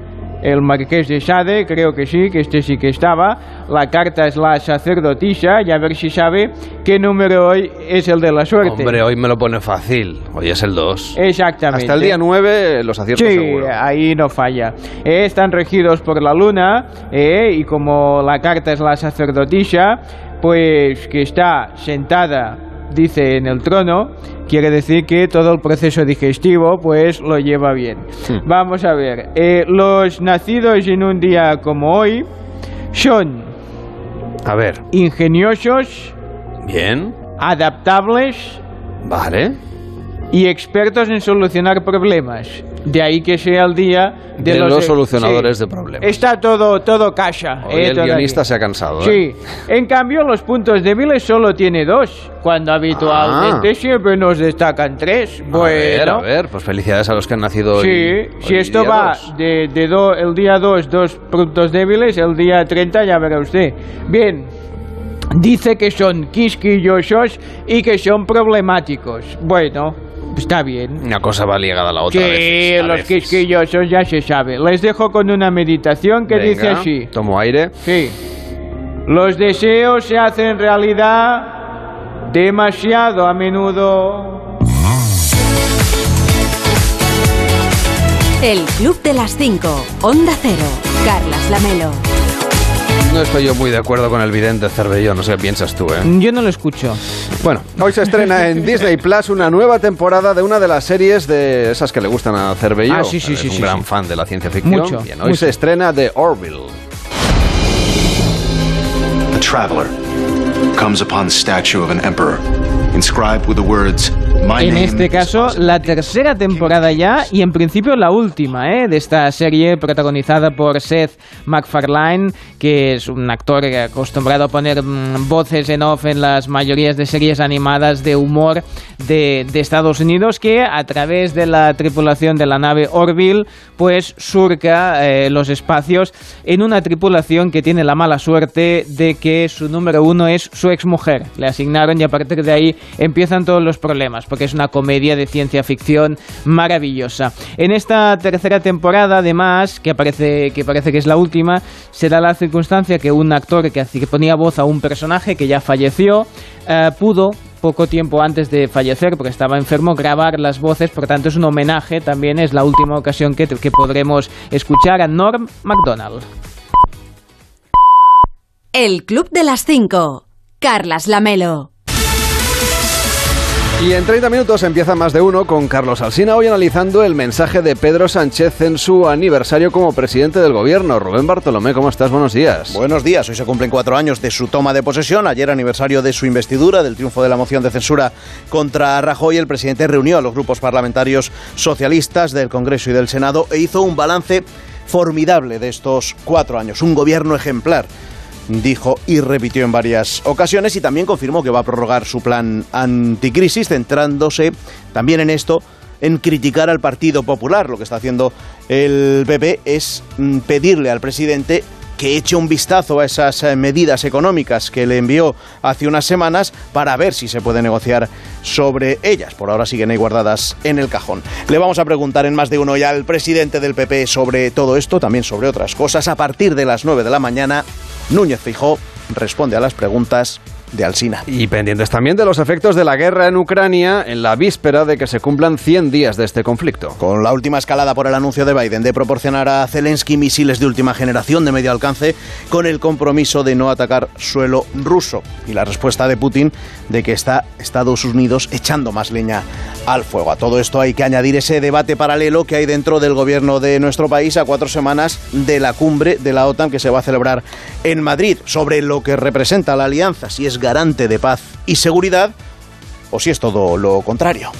El marqués de Sade, creo que sí, que este sí que estaba. La carta es la sacerdotisa y a ver si sabe qué número hoy es el de la suerte. Hombre, hoy me lo pone fácil. Hoy es el 2. Exactamente. Hasta el día 9 los aciertos Sí, seguro. ahí no falla. Eh, están regidos por la luna eh, y como la carta es la sacerdotisa, pues que está sentada, dice, en el trono, quiere decir que todo el proceso digestivo pues lo lleva bien. Hmm. Vamos a ver, eh, los nacidos en un día como hoy son A ver. ingeniosos, Bien. adaptables Vale. y expertos en solucionar problemas. De ahí que sea el día de, De los solucionadores de problemas. Está todo, todo casa. Hoy eh, el todavía. guionista se ha cansado. ¿eh? Sí, en cambio los puntos débiles solo tiene dos, cuando habitualmente siempre nos destacan tres. Ah. A ver, Bueno, a ver, pues felicidades a los que han nacido hoy. sí, si hoy esto día va dos. de, de do- el día 2, dos puntos débiles, el día 30 ya verá usted. Bien, dice que son quisquillosos y que son problemáticos. Bueno, está bien. Una cosa va ligada a la otra. Sí, a veces, a los veces. quisquillosos ya se sabe. Les dejo con una meditación que dice así. Tomo aire. Sí. Los deseos se hacen realidad demasiado a menudo. El Club de las 5. Onda Cero. Carlas Lamelo. No estoy yo muy de acuerdo con el vidente Cervelló, no sé qué piensas tú, ¿eh? Yo no lo escucho. Bueno, hoy se estrena en Disney Plus una nueva temporada de una de las series de esas que le gustan a Cervelló. Ah, sí, sí, Es sí, un sí, gran sí. fan de la ciencia ficción. Mucho, Bien, hoy mucho. se estrena The Orville. A traveler comes upon the statue of an emperor, inscribed with the words, En este caso, la tercera temporada ya y en principio la última ¿eh? de esta serie protagonizada por Seth MacFarlane, que es un actor acostumbrado a poner mm, voces en off en las mayorías de series animadas de humor de, de Estados Unidos, que a través de la tripulación de la nave Orville, pues surca eh, los espacios en una tripulación que tiene la mala suerte de que su número uno es su exmujer. Le asignaron y a partir de ahí empiezan todos los problemas, porque es una comedia de ciencia ficción maravillosa. En esta tercera temporada, además, que parece que, parece que es la última, se da la circunstancia que un actor que, que ponía voz a un personaje que ya falleció, eh, pudo poco tiempo antes de fallecer, porque estaba enfermo, grabar las voces, por tanto es un homenaje, también es la última ocasión que, que podremos escuchar a Norm MacDonald. El Club de las 5. Carlas Lamelo. Y en 30 minutos empieza más de uno con Carlos Alsina hoy analizando el mensaje de Pedro Sánchez en su aniversario como presidente del gobierno. Rubén Bartolomé, ¿cómo estás? Buenos días. Buenos días, hoy se cumplen cuatro años de su toma de posesión, ayer aniversario de su investidura, del triunfo de la moción de censura contra Rajoy, el presidente reunió a los grupos parlamentarios socialistas del Congreso y del Senado e hizo un balance formidable de estos cuatro años, un gobierno ejemplar dijo y repitió en varias ocasiones y también confirmó que va a prorrogar su plan anticrisis, centrándose también en esto, en criticar al Partido Popular. Lo que está haciendo el PP es mm, pedirle al presidente que eche un vistazo a esas eh, medidas económicas que le envió hace unas semanas para ver si se puede negociar sobre ellas. Por ahora siguen ahí guardadas en el cajón. Le vamos a preguntar en más de uno ya al presidente del PP sobre todo esto, también sobre otras cosas. A partir de las 9 de la mañana, Núñez Fijó responde a las preguntas de Alsina. Y pendientes también de los efectos de la guerra en Ucrania en la víspera de que se cumplan 100 días de este conflicto. Con la última escalada por el anuncio de Biden de proporcionar a Zelensky misiles de última generación de medio alcance con el compromiso de no atacar suelo ruso y la respuesta de Putin de que está Estados Unidos echando más leña al fuego. A todo esto hay que añadir ese debate paralelo que hay dentro del gobierno de nuestro país a cuatro semanas de la cumbre de la OTAN que se va a celebrar en Madrid sobre lo que representa la alianza, si es garante de paz y seguridad o si es todo lo contrario.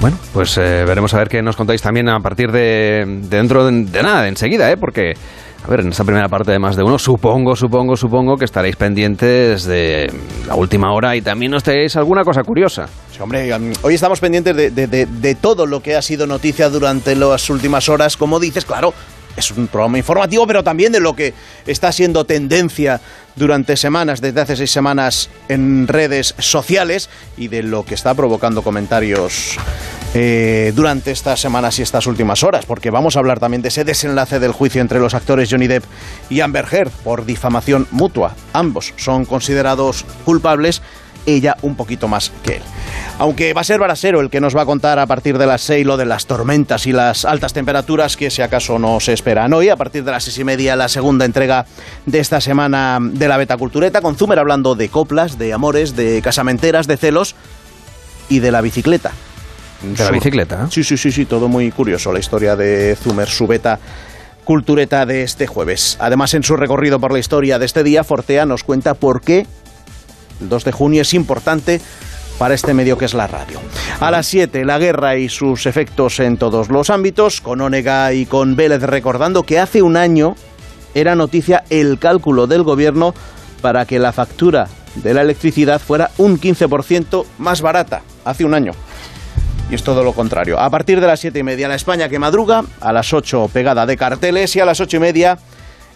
Bueno, pues eh, veremos a ver qué nos contáis también a partir de, de dentro de, de nada, de enseguida, ¿eh? Porque, a ver, en esta primera parte de más de uno, supongo, supongo, supongo que estaréis pendientes de la última hora y también nos traéis alguna cosa curiosa. Sí, hombre, um, hoy estamos pendientes de- de todo lo que ha sido noticia durante las últimas horas. Como dices, claro, es un programa informativo, pero también de lo que está siendo tendencia durante semanas, desde hace seis semanas en redes sociales y de lo que está provocando comentarios eh, durante estas semanas y estas últimas horas, porque vamos a hablar también de ese desenlace del juicio entre los actores Johnny Depp y Amber Heard por difamación mutua. Ambos son considerados culpables ella un poquito más que él. Aunque va a ser Barasero el que nos va a contar a partir de las 6 lo de las tormentas y las altas temperaturas que si acaso no se esperan hoy. A partir de las seis y media la segunda entrega de esta semana de la Beta Cultureta con Zumer hablando de coplas, de amores, de casamenteras, de celos y de la bicicleta. ¿De la bicicleta? Sí, sí, sí, sí, todo muy curioso la historia de Zumer, su beta cultureta de este jueves. Además, en su recorrido por la historia de este día, Fortea nos cuenta por qué el 2 de junio es importante para este medio que es la radio. A las 7, la guerra y sus efectos en todos los ámbitos, con Onega y con Vélez recordando que hace un año era noticia el cálculo del gobierno para que la factura de la electricidad fuera un 15% más barata, hace un año. Y es todo lo contrario. A partir de las siete y media, la España que madruga, a las 8 pegada de carteles y a las ocho y media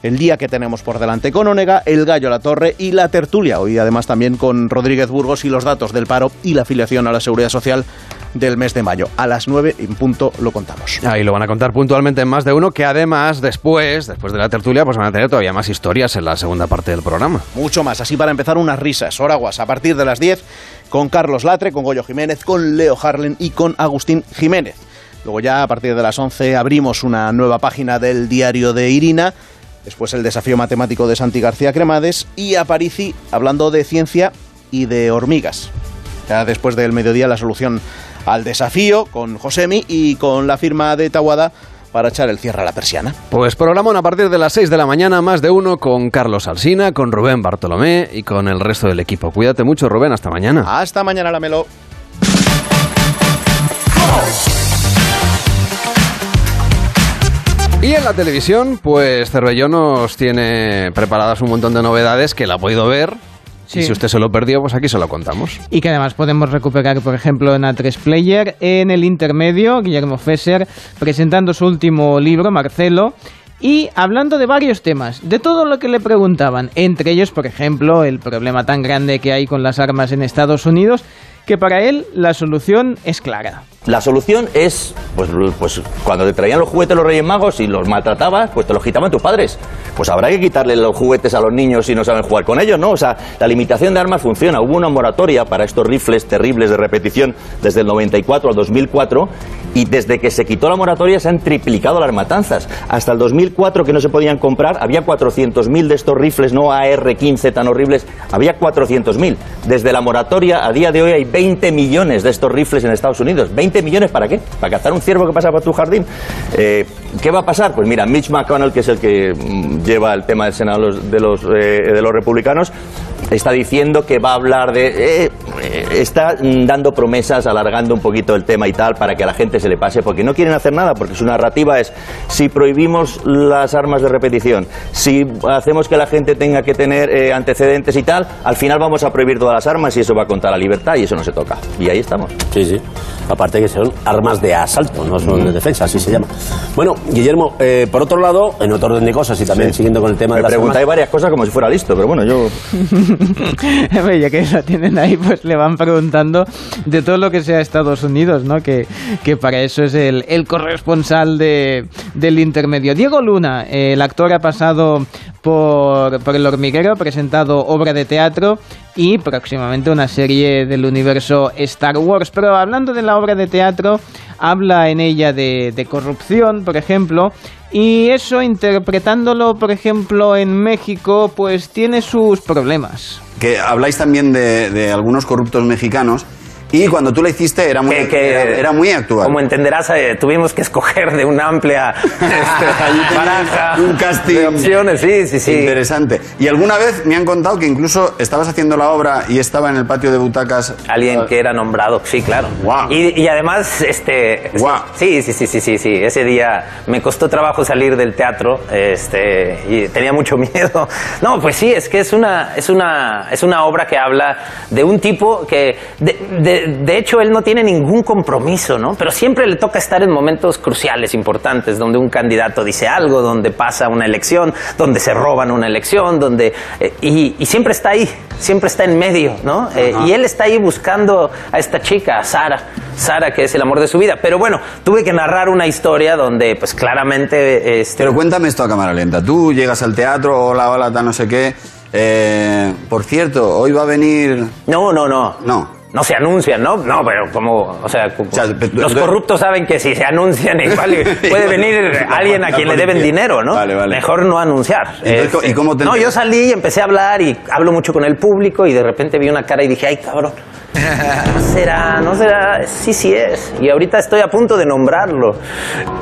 el día que tenemos por delante con Onega, el Gallo La Torre y la tertulia. Hoy además también con Rodríguez Burgos y los datos del paro y la afiliación a la Seguridad Social del mes de mayo. A las 9 en punto lo contamos. Ahí lo van a contar puntualmente en más de uno, que además después, después de la tertulia, pues van a tener todavía más historias en la segunda parte del programa. Mucho más, así para empezar unas risas. Oraguas a partir de las 10 con Carlos Latre, con Goyo Jiménez, con Leo Harlen y con Agustín Jiménez. Luego ya a partir de las 11 abrimos una nueva página del diario de Irina. Después el desafío matemático de Santi García Cremades y Aparici hablando de ciencia y de hormigas. Ya después del mediodía la solución al desafío con Josemi y con la firma de Tawada para echar el cierre a la persiana. Pues programón a partir de las 6 de la mañana, más de uno con Carlos Alsina, con Rubén Bartolomé y con el resto del equipo. Cuídate mucho, Rubén, hasta mañana. Hasta mañana, la Y en la televisión, pues Cervelló nos tiene preparadas un montón de novedades que la ha podido ver. Sí. Y si usted se lo perdió, pues aquí se lo contamos. Y que además podemos recuperar, por ejemplo, en A3 Player, en el intermedio, Guillermo Fesser presentando su último libro, Marcelo, y hablando de varios temas, de todo lo que le preguntaban, entre ellos, por ejemplo, el problema tan grande que hay con las armas en Estados Unidos, que para él la solución es clara. La solución es, pues, pues cuando te traían los juguetes los Reyes Magos y los maltratabas, pues te los quitaban tus padres. Pues habrá que quitarle los juguetes a los niños si no saben jugar con ellos, ¿no? O sea, la limitación de armas funciona. Hubo una moratoria para estos rifles terribles de repetición desde el 94 al 2004 y desde que se quitó la moratoria se han triplicado las matanzas. Hasta el 2004 que no se podían comprar, había 400.000 de estos rifles, no AR-15 tan horribles, había 400.000. Desde la moratoria a día de hoy hay 20 millones de estos rifles en Estados Unidos. ¿20 millones para qué? ¿Para cazar un ciervo que pasa por tu jardín? Eh, ¿Qué va a pasar? Pues mira, Mitch McConnell, que es el que mm, lleva el tema del Senado de los, eh, de los republicanos, está diciendo que va a hablar de... eh, está mm, dando promesas, alargando un poquito el tema y tal, para que a la gente se le pase, porque no quieren hacer nada, porque su narrativa es, si prohibimos las armas de repetición, si hacemos que la gente tenga que tener antecedentes y tal, al final vamos a prohibir todas las armas y eso va contra la libertad y eso no se toca. Y ahí estamos. Sí, sí. Aparte que son armas de asalto, no son de defensa, así se llama. Bueno, Guillermo, eh, por otro lado, en otro orden de cosas y también siguiendo con el tema Me de las preguntáis armas... varias cosas como si fuera listo, pero bueno, yo... <laughs> Ya que lo tienen ahí, pues le van preguntando de todo lo que sea Estados Unidos, ¿no? Que, que para eso es el, el corresponsal de, del intermedio. Diego Luna, eh, el actor ha pasado por, El Hormiguero, presentado obra de teatro y próximamente una serie del universo Star Wars. Pero hablando de la obra de teatro, habla en ella de, corrupción, por ejemplo, y eso interpretándolo, por ejemplo, en México, pues tiene sus problemas. que habláis también de algunos corruptos mexicanos y cuando tú la hiciste era muy, Que- que- era, era muy actual. Como entenderás, eh, tuvimos que escoger de una amplia <laughs> este, <laughs> baraja un casting de opciones. Sí, sí, sí. Interesante. Y alguna vez me han contado que incluso estabas haciendo la obra y estaba en el patio de butacas. Alguien que era nombrado, sí, claro. Y, y además, este, sí, sí, sí, sí, sí, sí. Ese día me costó trabajo salir del teatro, este, y tenía mucho <laughs> miedo. No, pues sí, es que es una, es una, es una obra que habla de un tipo que, de, de- de hecho, él no tiene ningún compromiso, ¿no? Pero siempre le toca estar en momentos cruciales, importantes, donde un candidato dice algo, donde pasa una elección, donde se roban una elección, donde eh, y, y siempre está ahí, siempre está en medio, ¿no? Eh, y él está ahí buscando a esta chica, a Sara, Sara que es el amor de su vida. Pero bueno, tuve que narrar una historia donde, pues claramente, este, Pero cuéntame esto a cámara lenta. Tú llegas al teatro, hola, hola, tal, no sé qué. Eh, por cierto, hoy va a venir. No, no, no. No. No se anuncian, ¿no? No, pero como, o sea, como- los corruptos saben que si se anuncian igual <laughs> puede venir alguien a quien le deben dinero, ¿no? Vale, vale. Mejor no anunciar. Entonces, ¿y cómo te No, yo salí y empecé a hablar y hablo mucho con el público y de repente vi una cara y dije, ay, cabrón. No <laughs> será, no será, sí, sí es. Y ahorita estoy a punto de nombrarlo.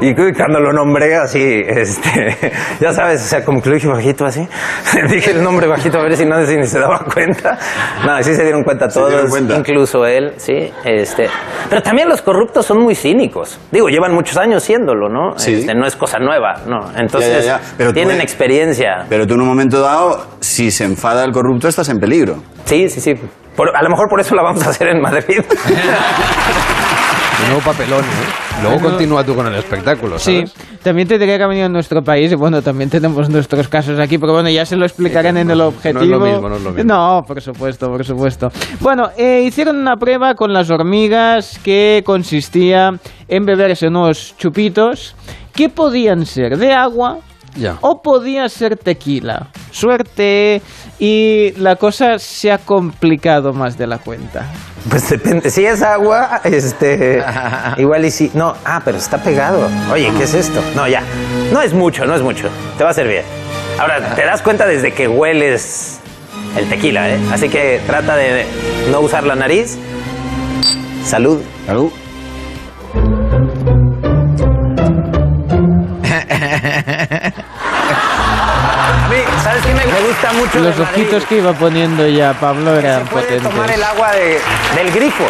Y cu- cuando lo nombré así, este, <laughs> ya sabes, o sea, como que lo dije bajito así. <laughs> dije el nombre bajito a ver si nadie ni se daba cuenta. No, sí se dieron cuenta dieron todos, cuenta. incluso él, sí. Este, pero también los corruptos son muy cínicos. Digo, llevan muchos años siéndolo, ¿no? Sí. Este, no es cosa nueva, ¿no? Entonces, Ya, ya, ya. Pero tienen experiencia. Pero tú en un momento dado, si se enfada el corrupto, estás en peligro. Sí, sí, sí. Por- a lo mejor por eso la vamos a hacer en Madrid. <laughs> Un nuevo papelón, ¿eh? Luego Bueno. continúa tú con el espectáculo, Sí, ¿sabes? también te diría que ha venido en nuestro país, y bueno, también tenemos nuestros casos aquí, pero bueno, ya se lo explicarán en el objetivo. no es lo mismo, no es lo mismo. No, por supuesto, por supuesto. Bueno, eh, hicieron una prueba con las hormigas que consistía en beberse unos chupitos que podían ser de agua Ya. o podía ser tequila. Suerte y la cosa se ha complicado más de la cuenta. Pues depende. Si es agua, este. <laughs> igual y si. No, ah, pero está pegado. Oye, ¿qué es esto? No, ya. No es mucho, no es mucho. Te va a servir. Ahora, te das cuenta desde que hueles el tequila, ¿eh? Así que trata de no usar la nariz. Salud. Salud. <laughs> ¿sabes qué me, me gusta mucho? Los ojitos que iba poniendo ya Pablo eran Puedes potentes. tomar el agua de- del grifo.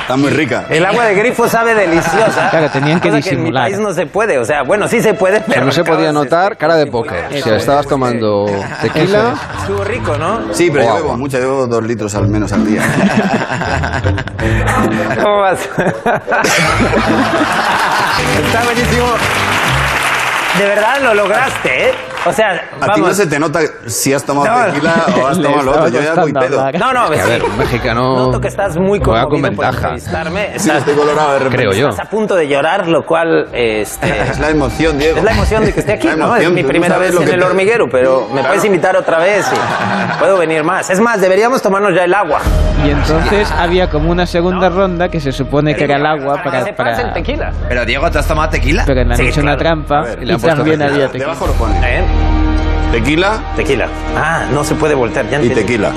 Está muy rica. El agua de grifo sabe deliciosa. <laughs> Claro, tenían que Cosa en mi disimular. país no se puede. O sea, bueno, sí se puede, pero. Pero no se podía notar cara de póker. Si estabas tomando tequila, Estuvo rico, ¿no? Sí, pero yo bebo mucho, yo bebo dos litros al menos al día. <laughs> ¿Cómo vas? <laughs> Está buenísimo. De verdad lo lograste, ¿eh? O sea, A ti no vamos. se te nota si has tomado No. tequila o has <laughs> tomado lo otro. Yo ya voy pedo. No, no, que a ver, un mexicano Noto que estás muy juega con conmovido por ventaja. entrevistarme. Sí, Estás, estoy colorado de repente. Creo yo. estás a punto de llorar, lo cual este, <laughs> Es la emoción, Diego. es la emoción de que esté aquí, La ¿no? Es emoción, mi no primera vez en el te- hormiguero, pero me Claro. puedes invitar otra vez y <laughs> puedo venir más. Es más, deberíamos tomarnos ya el agua. Y entonces había como una segunda ronda que se supone que era el agua Para para... el para tequila. Pero Diego, ¿te has tomado tequila? pero me han Sí, hecho una claro. trampa A ver, y, también había tequila. Debajo lo pone. Tequila Tequila. Ah, no se puede voltear. Ya y tequila.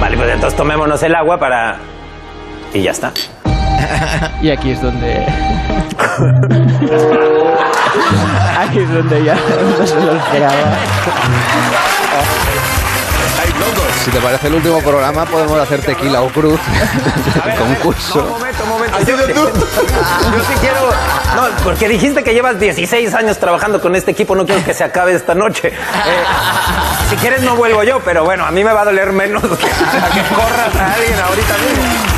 Vale, pues entonces tomémonos el agua para... Y ya está. <laughs> Y aquí es donde... <laughs> aquí es donde ya <laughs> no se lo esperaba. Si te parece el último programa, podemos hacer tequila o cruz, <laughs> el concurso. No, momento, momento. Yo, yo sí quiero... No, porque dijiste que llevas 16 años trabajando con este equipo, no quiero que se acabe esta noche. Eh, si quieres no vuelvo yo, pero bueno, a mí me va a doler menos que, <laughs> a que corras a alguien ahorita mismo.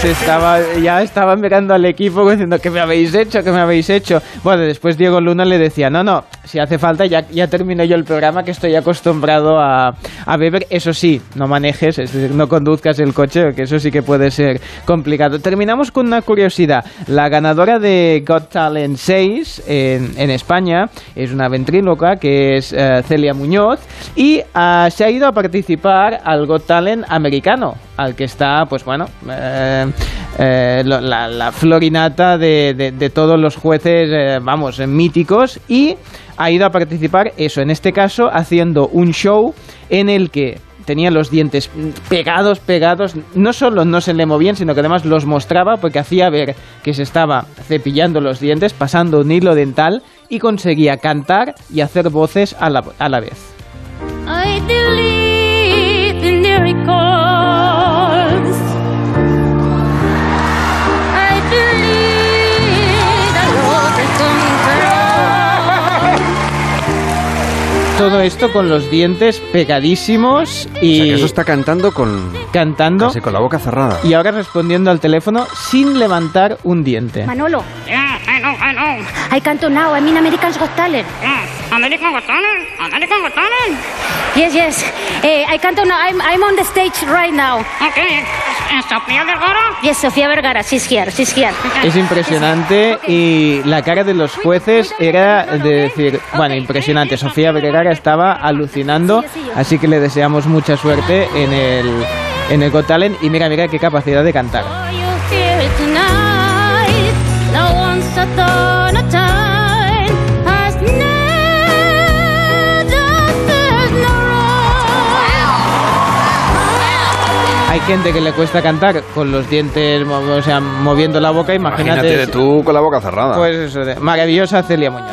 Se estaba, ya estaba mirando al equipo diciendo que me habéis hecho, que me habéis hecho. Bueno, después Diego Luna le decía, no, no, si hace falta ya, ya terminé yo el programa que estoy acostumbrado a, a beber. Eso sí, no manejes, es decir, no conduzcas el coche, que eso sí que puede ser complicado. Terminamos con una curiosidad. La ganadora de Got Talent 6 en, en España es una ventríloca que es eh, Celia Muñoz y ah, se ha ido a participar al Got Talent americano, al que está, pues bueno, eh, eh, la, florinata de, de- todos los jueces, eh, vamos, míticos, y ha ido a participar, eso, en este caso, haciendo un show en el que tenía los dientes pegados, pegados, no solo no se le movían, sino que además los mostraba porque hacía ver que se estaba cepillando los dientes, pasando un hilo dental y conseguía cantar y hacer voces a la, a la vez. Todo esto con los dientes pegadísimos y O sea, que eso está cantando con, cantando casi con la boca cerrada. y ahora respondiendo al teléfono sin levantar un diente. Manolo. I know, I know. I can't now. I'm in American's Got Talent. Yeah, American Got Talent, American Got Talent. Yes, yes. Eh, I can't now. I'm, I'm on the stage right now. Okay, Sofía Vergara. Yes, Sofía Vergara. She's here. She's here. Es impresionante y la cara de los jueces era de decir, bueno, impresionante. Sofía Vergara estaba alucinando, así que le deseamos mucha suerte en el, en el Got Talent y mira, mira qué capacidad de cantar. Hay gente que le cuesta cantar con los dientes, o sea, moviendo la boca, imagínate. Imagínate tú con la boca cerrada. Pues eso, de- maravillosa Celia Muñoz.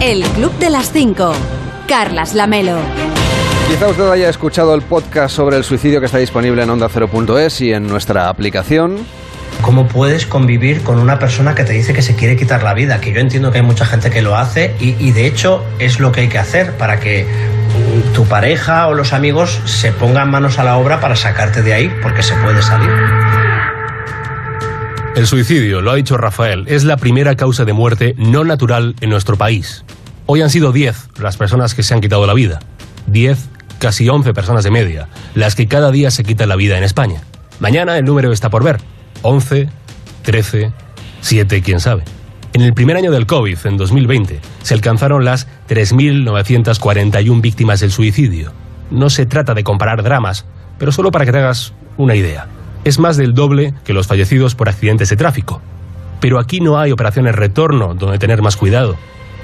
El Club de las 5. Carlas Lamelo. Quizá usted haya escuchado el podcast sobre el suicidio que está disponible en onda0.es y en nuestra aplicación. ¿Cómo puedes convivir con una persona que te dice que se quiere quitar la vida? Que yo entiendo que hay mucha gente que lo hace y, y de hecho es lo que hay que hacer para que mm, tu pareja o los amigos se pongan manos a la obra para sacarte de ahí porque se puede salir. El suicidio, lo ha dicho Rafael, es la primera causa de muerte no natural en nuestro país. Hoy han sido 10 las personas que se han quitado la vida. 10 casi 11 personas de media, las que cada día se quitan la vida en España. Mañana el número está por ver. 11, 13, 7, quién sabe. En el primer año del COVID, en 2020, se alcanzaron las 3.941 víctimas del suicidio. No se trata de comparar dramas, pero solo para que te hagas una idea. Es más del doble que los fallecidos por accidentes de tráfico. Pero aquí no hay operaciones retorno donde tener más cuidado.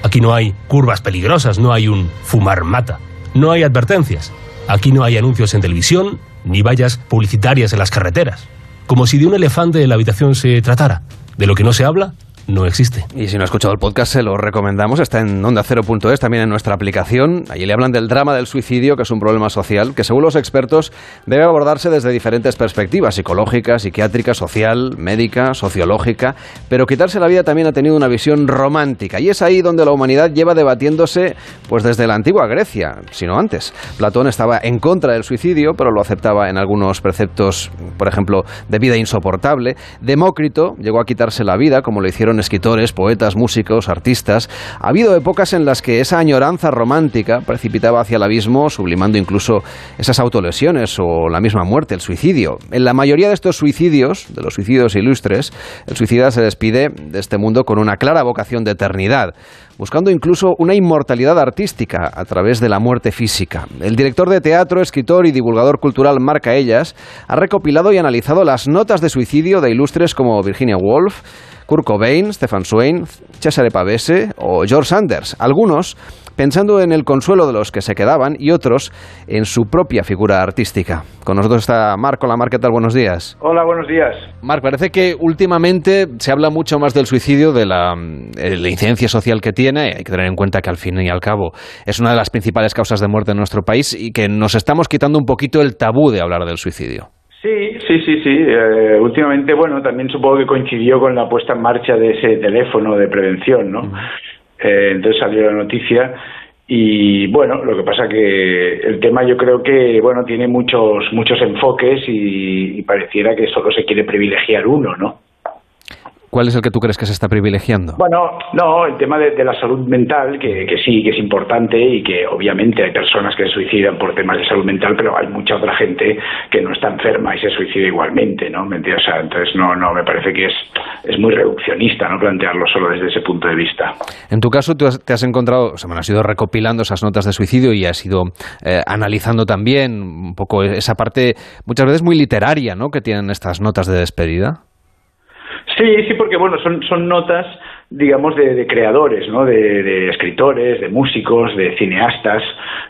Aquí no hay curvas peligrosas, no hay un fumar mata, no hay advertencias. Aquí no hay anuncios en televisión ni vallas publicitarias en las carreteras. Como si de un elefante en la habitación se tratara. De lo que no se habla, no existe. Y si no ha escuchado el podcast, se lo recomendamos. Está en onda0.es, también en nuestra aplicación. Allí le hablan del drama del suicidio, que es un problema social, que según los expertos debe abordarse desde diferentes perspectivas, psicológica, psiquiátrica, social, médica, sociológica. Pero quitarse la vida también ha tenido una visión romántica. Y es ahí donde la humanidad lleva debatiéndose pues desde la antigua Grecia, si no antes. Platón estaba en contra del suicidio, pero lo aceptaba en algunos preceptos, por ejemplo, de vida insoportable. Demócrito llegó a quitarse la vida, como lo hicieron escritores, poetas, músicos, artistas. Ha habido épocas en las que esa añoranza romántica precipitaba hacia el abismo, sublimando incluso esas autolesiones o la misma muerte, el suicidio. En la mayoría de estos suicidios, de los suicidios ilustres, el suicida se despide de este mundo con una clara vocación de eternidad buscando incluso una inmortalidad artística a través de la muerte física. El director de teatro, escritor y divulgador cultural Marca Ellas ha recopilado y analizado las notas de suicidio de ilustres como Virginia Woolf, Kurt Cobain, Stefan Swain, Cesare Pavese o George Sanders. Algunos pensando en el consuelo de los que se quedaban y otros en su propia figura artística. Con nosotros está Marco Lamar, ¿qué tal? Buenos días. Hola, buenos días. Marc, parece que últimamente se habla mucho más del suicidio, de la, eh, la incidencia social que tiene. Hay que tener en cuenta que al fin y al cabo es una de las principales causas de muerte en nuestro país y que nos estamos quitando un poquito el tabú de hablar del suicidio. Sí, sí, sí, sí. Eh, últimamente, bueno, también supongo que coincidió con la puesta en marcha de ese teléfono de prevención, ¿no? Eh, entonces salió la noticia y bueno, lo que pasa que el tema yo creo que bueno tiene muchos muchos enfoques y, y pareciera que solo se quiere privilegiar uno, ¿no? ¿Cuál es el que tú crees que se está privilegiando? Bueno, no, el tema de, de la salud mental, que, que, sí, que es importante y que obviamente hay personas que se suicidan por temas de salud mental, pero hay mucha otra gente que no está enferma y se suicida igualmente, ¿no? ¿Me entiendes? O sea, entonces, no, no, me parece que es, es muy reduccionista, ¿no? Plantearlo solo desde ese punto de vista. En tu caso, tú has, te has encontrado, o sea, bueno, has ido recopilando esas notas de suicidio y has ido eh, analizando también un poco esa parte, muchas veces muy literaria, ¿no? Que tienen estas notas de despedida. Sí, sí, porque bueno, son, son notas, digamos, de, de creadores, ¿no? De, escritores, de músicos, de cineastas,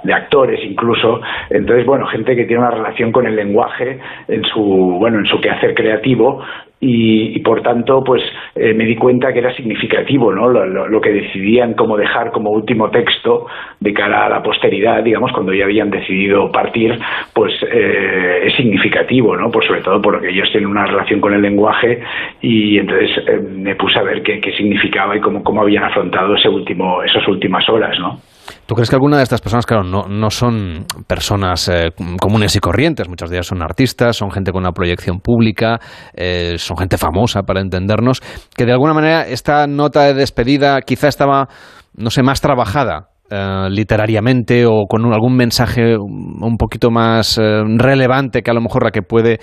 de actores incluso. Entonces, bueno, gente que tiene una relación con el lenguaje en su, bueno, en su quehacer creativo y, por tanto pues eh, me di cuenta que era significativo ¿no? Lo, que decidían como dejar como último texto de cara a la posteridad digamos cuando ya habían decidido partir pues eh, es significativo ¿no? por sobre todo porque ellos tienen una relación con el lenguaje y entonces eh, me puse a ver qué, qué significaba y cómo, cómo habían afrontado ese último esas últimas horas ¿no? ¿Tú crees que alguna de estas personas, claro, no, no son personas eh, comunes y corrientes? Muchas de ellas son artistas, son gente con una proyección pública, eh, son gente famosa, para entendernos, que de alguna manera esta nota de despedida quizá estaba, no sé, más trabajada Uh, literariamente o con algún mensaje un poquito más uh, relevante que a lo mejor la que puede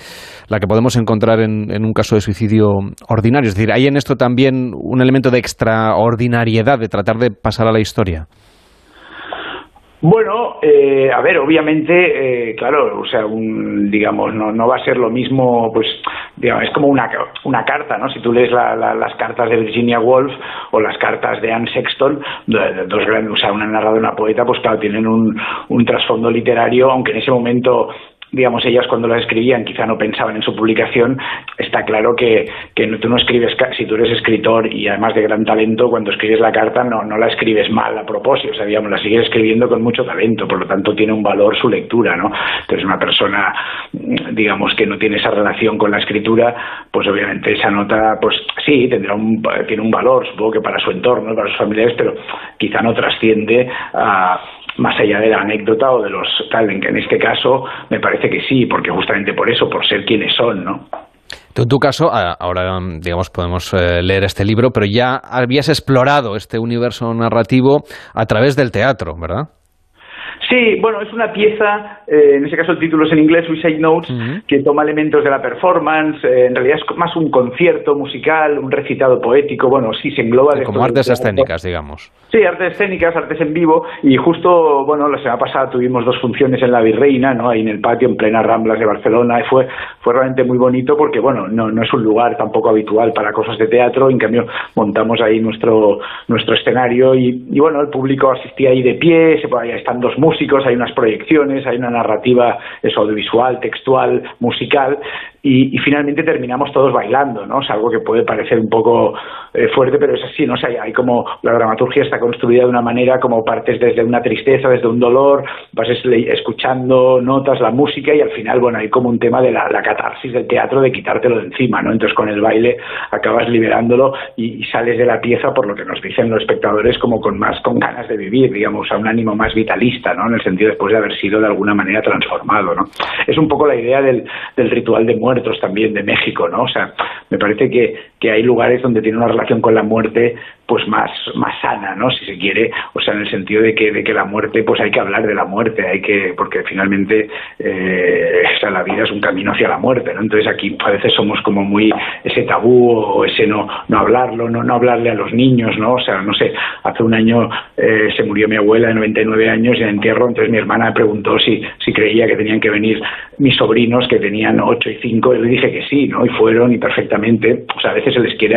la que podemos encontrar en, en, un caso de suicidio ordinario es decir hay en esto también un elemento de extraordinariedad de tratar de pasar a la historia bueno, eh, a ver, obviamente, eh, claro, o sea, un, digamos, no, no va a ser lo mismo, pues, digamos, es como una, una carta, ¿no? Si tú lees la, la, las cartas de Virginia Woolf o las cartas de Anne Sexton, dos grandes, o sea, una narradora y una poeta, pues claro, tienen un, un trasfondo literario, aunque en ese momento digamos, ellas cuando las escribían quizá no pensaban en su publicación, está claro que, que tú no escribes, si tú eres escritor y además de gran talento, cuando escribes la carta no, no la escribes mal a propósito, o sea, digamos, la sigues escribiendo con mucho talento, por lo tanto tiene un valor su lectura, ¿no? Entonces una persona, digamos, que no tiene esa relación con la escritura, pues obviamente esa nota, pues sí, tendrá un, tiene un valor, supongo que para su entorno, para sus familiares, pero quizá no trasciende a más allá de la anécdota o de los tal, en, este caso me parece que sí, porque justamente por eso, por ser quienes son, ¿no? En tu caso, ahora digamos podemos eh, leer este libro, pero ya habías explorado este universo narrativo a través del teatro, ¿verdad? Sí, bueno, es una pieza, eh, en ese caso el título es en inglés, Suicide Notes, que toma elementos de la performance, eh, en realidad es más un concierto musical, un recitado poético, bueno, sí se engloba... de Como artes escénicas, digamos. Sí, artes escénicas, artes en vivo, y justo, bueno, la semana pasada tuvimos dos funciones en la Virreina, ¿no? Ahí en el patio, en plena Ramblas de Barcelona, y fue, fue realmente muy bonito porque, bueno, no, no es un lugar tampoco habitual para cosas de teatro, en cambio montamos ahí nuestro, nuestro escenario y, y bueno, el público asistía ahí de pie, se, ahí están dos músicos, hay unas proyecciones, hay una narrativa eso, audiovisual, textual, musical, y, y finalmente terminamos todos bailando, ¿no? Es algo que puede parecer un poco eh, fuerte, pero es así, ¿no? O sea, hay como la dramaturgia está construida de una manera como partes desde una tristeza, desde un dolor, vas escuchando notas, la música y al final, bueno, hay como un tema de la, catarsis del teatro de quitártelo de encima, ¿no? Entonces con el baile acabas liberándolo y, y sales de la pieza por lo que nos dicen los espectadores como con más, con ganas de vivir, digamos, a un ánimo más vitalista, ¿no? En el sentido después de haber sido de alguna manera transformado, ¿no? Es un poco la idea del, del ritual de muertos también de México, ¿no? O sea, me parece que, que hay lugares donde tiene una relación con la muerte pues más, más sana, ¿no? Si se quiere, o sea, en el sentido de que, de que la muerte, pues hay que hablar de la muerte, hay que, porque finalmente, eh, la vida es un camino hacia la muerte, ¿no? Entonces aquí a veces somos como muy ese tabú o ese no, no hablarlo, no, no hablarle a los niños, ¿no? O sea, no sé, hace un año eh, se murió mi abuela de 99 años en entierro, entonces mi hermana me preguntó si, si creía que tenían que venir mis sobrinos que tenían 8 y 5, y le dije que sí, ¿no? Y fueron y perfectamente, o sea, a veces se les quiere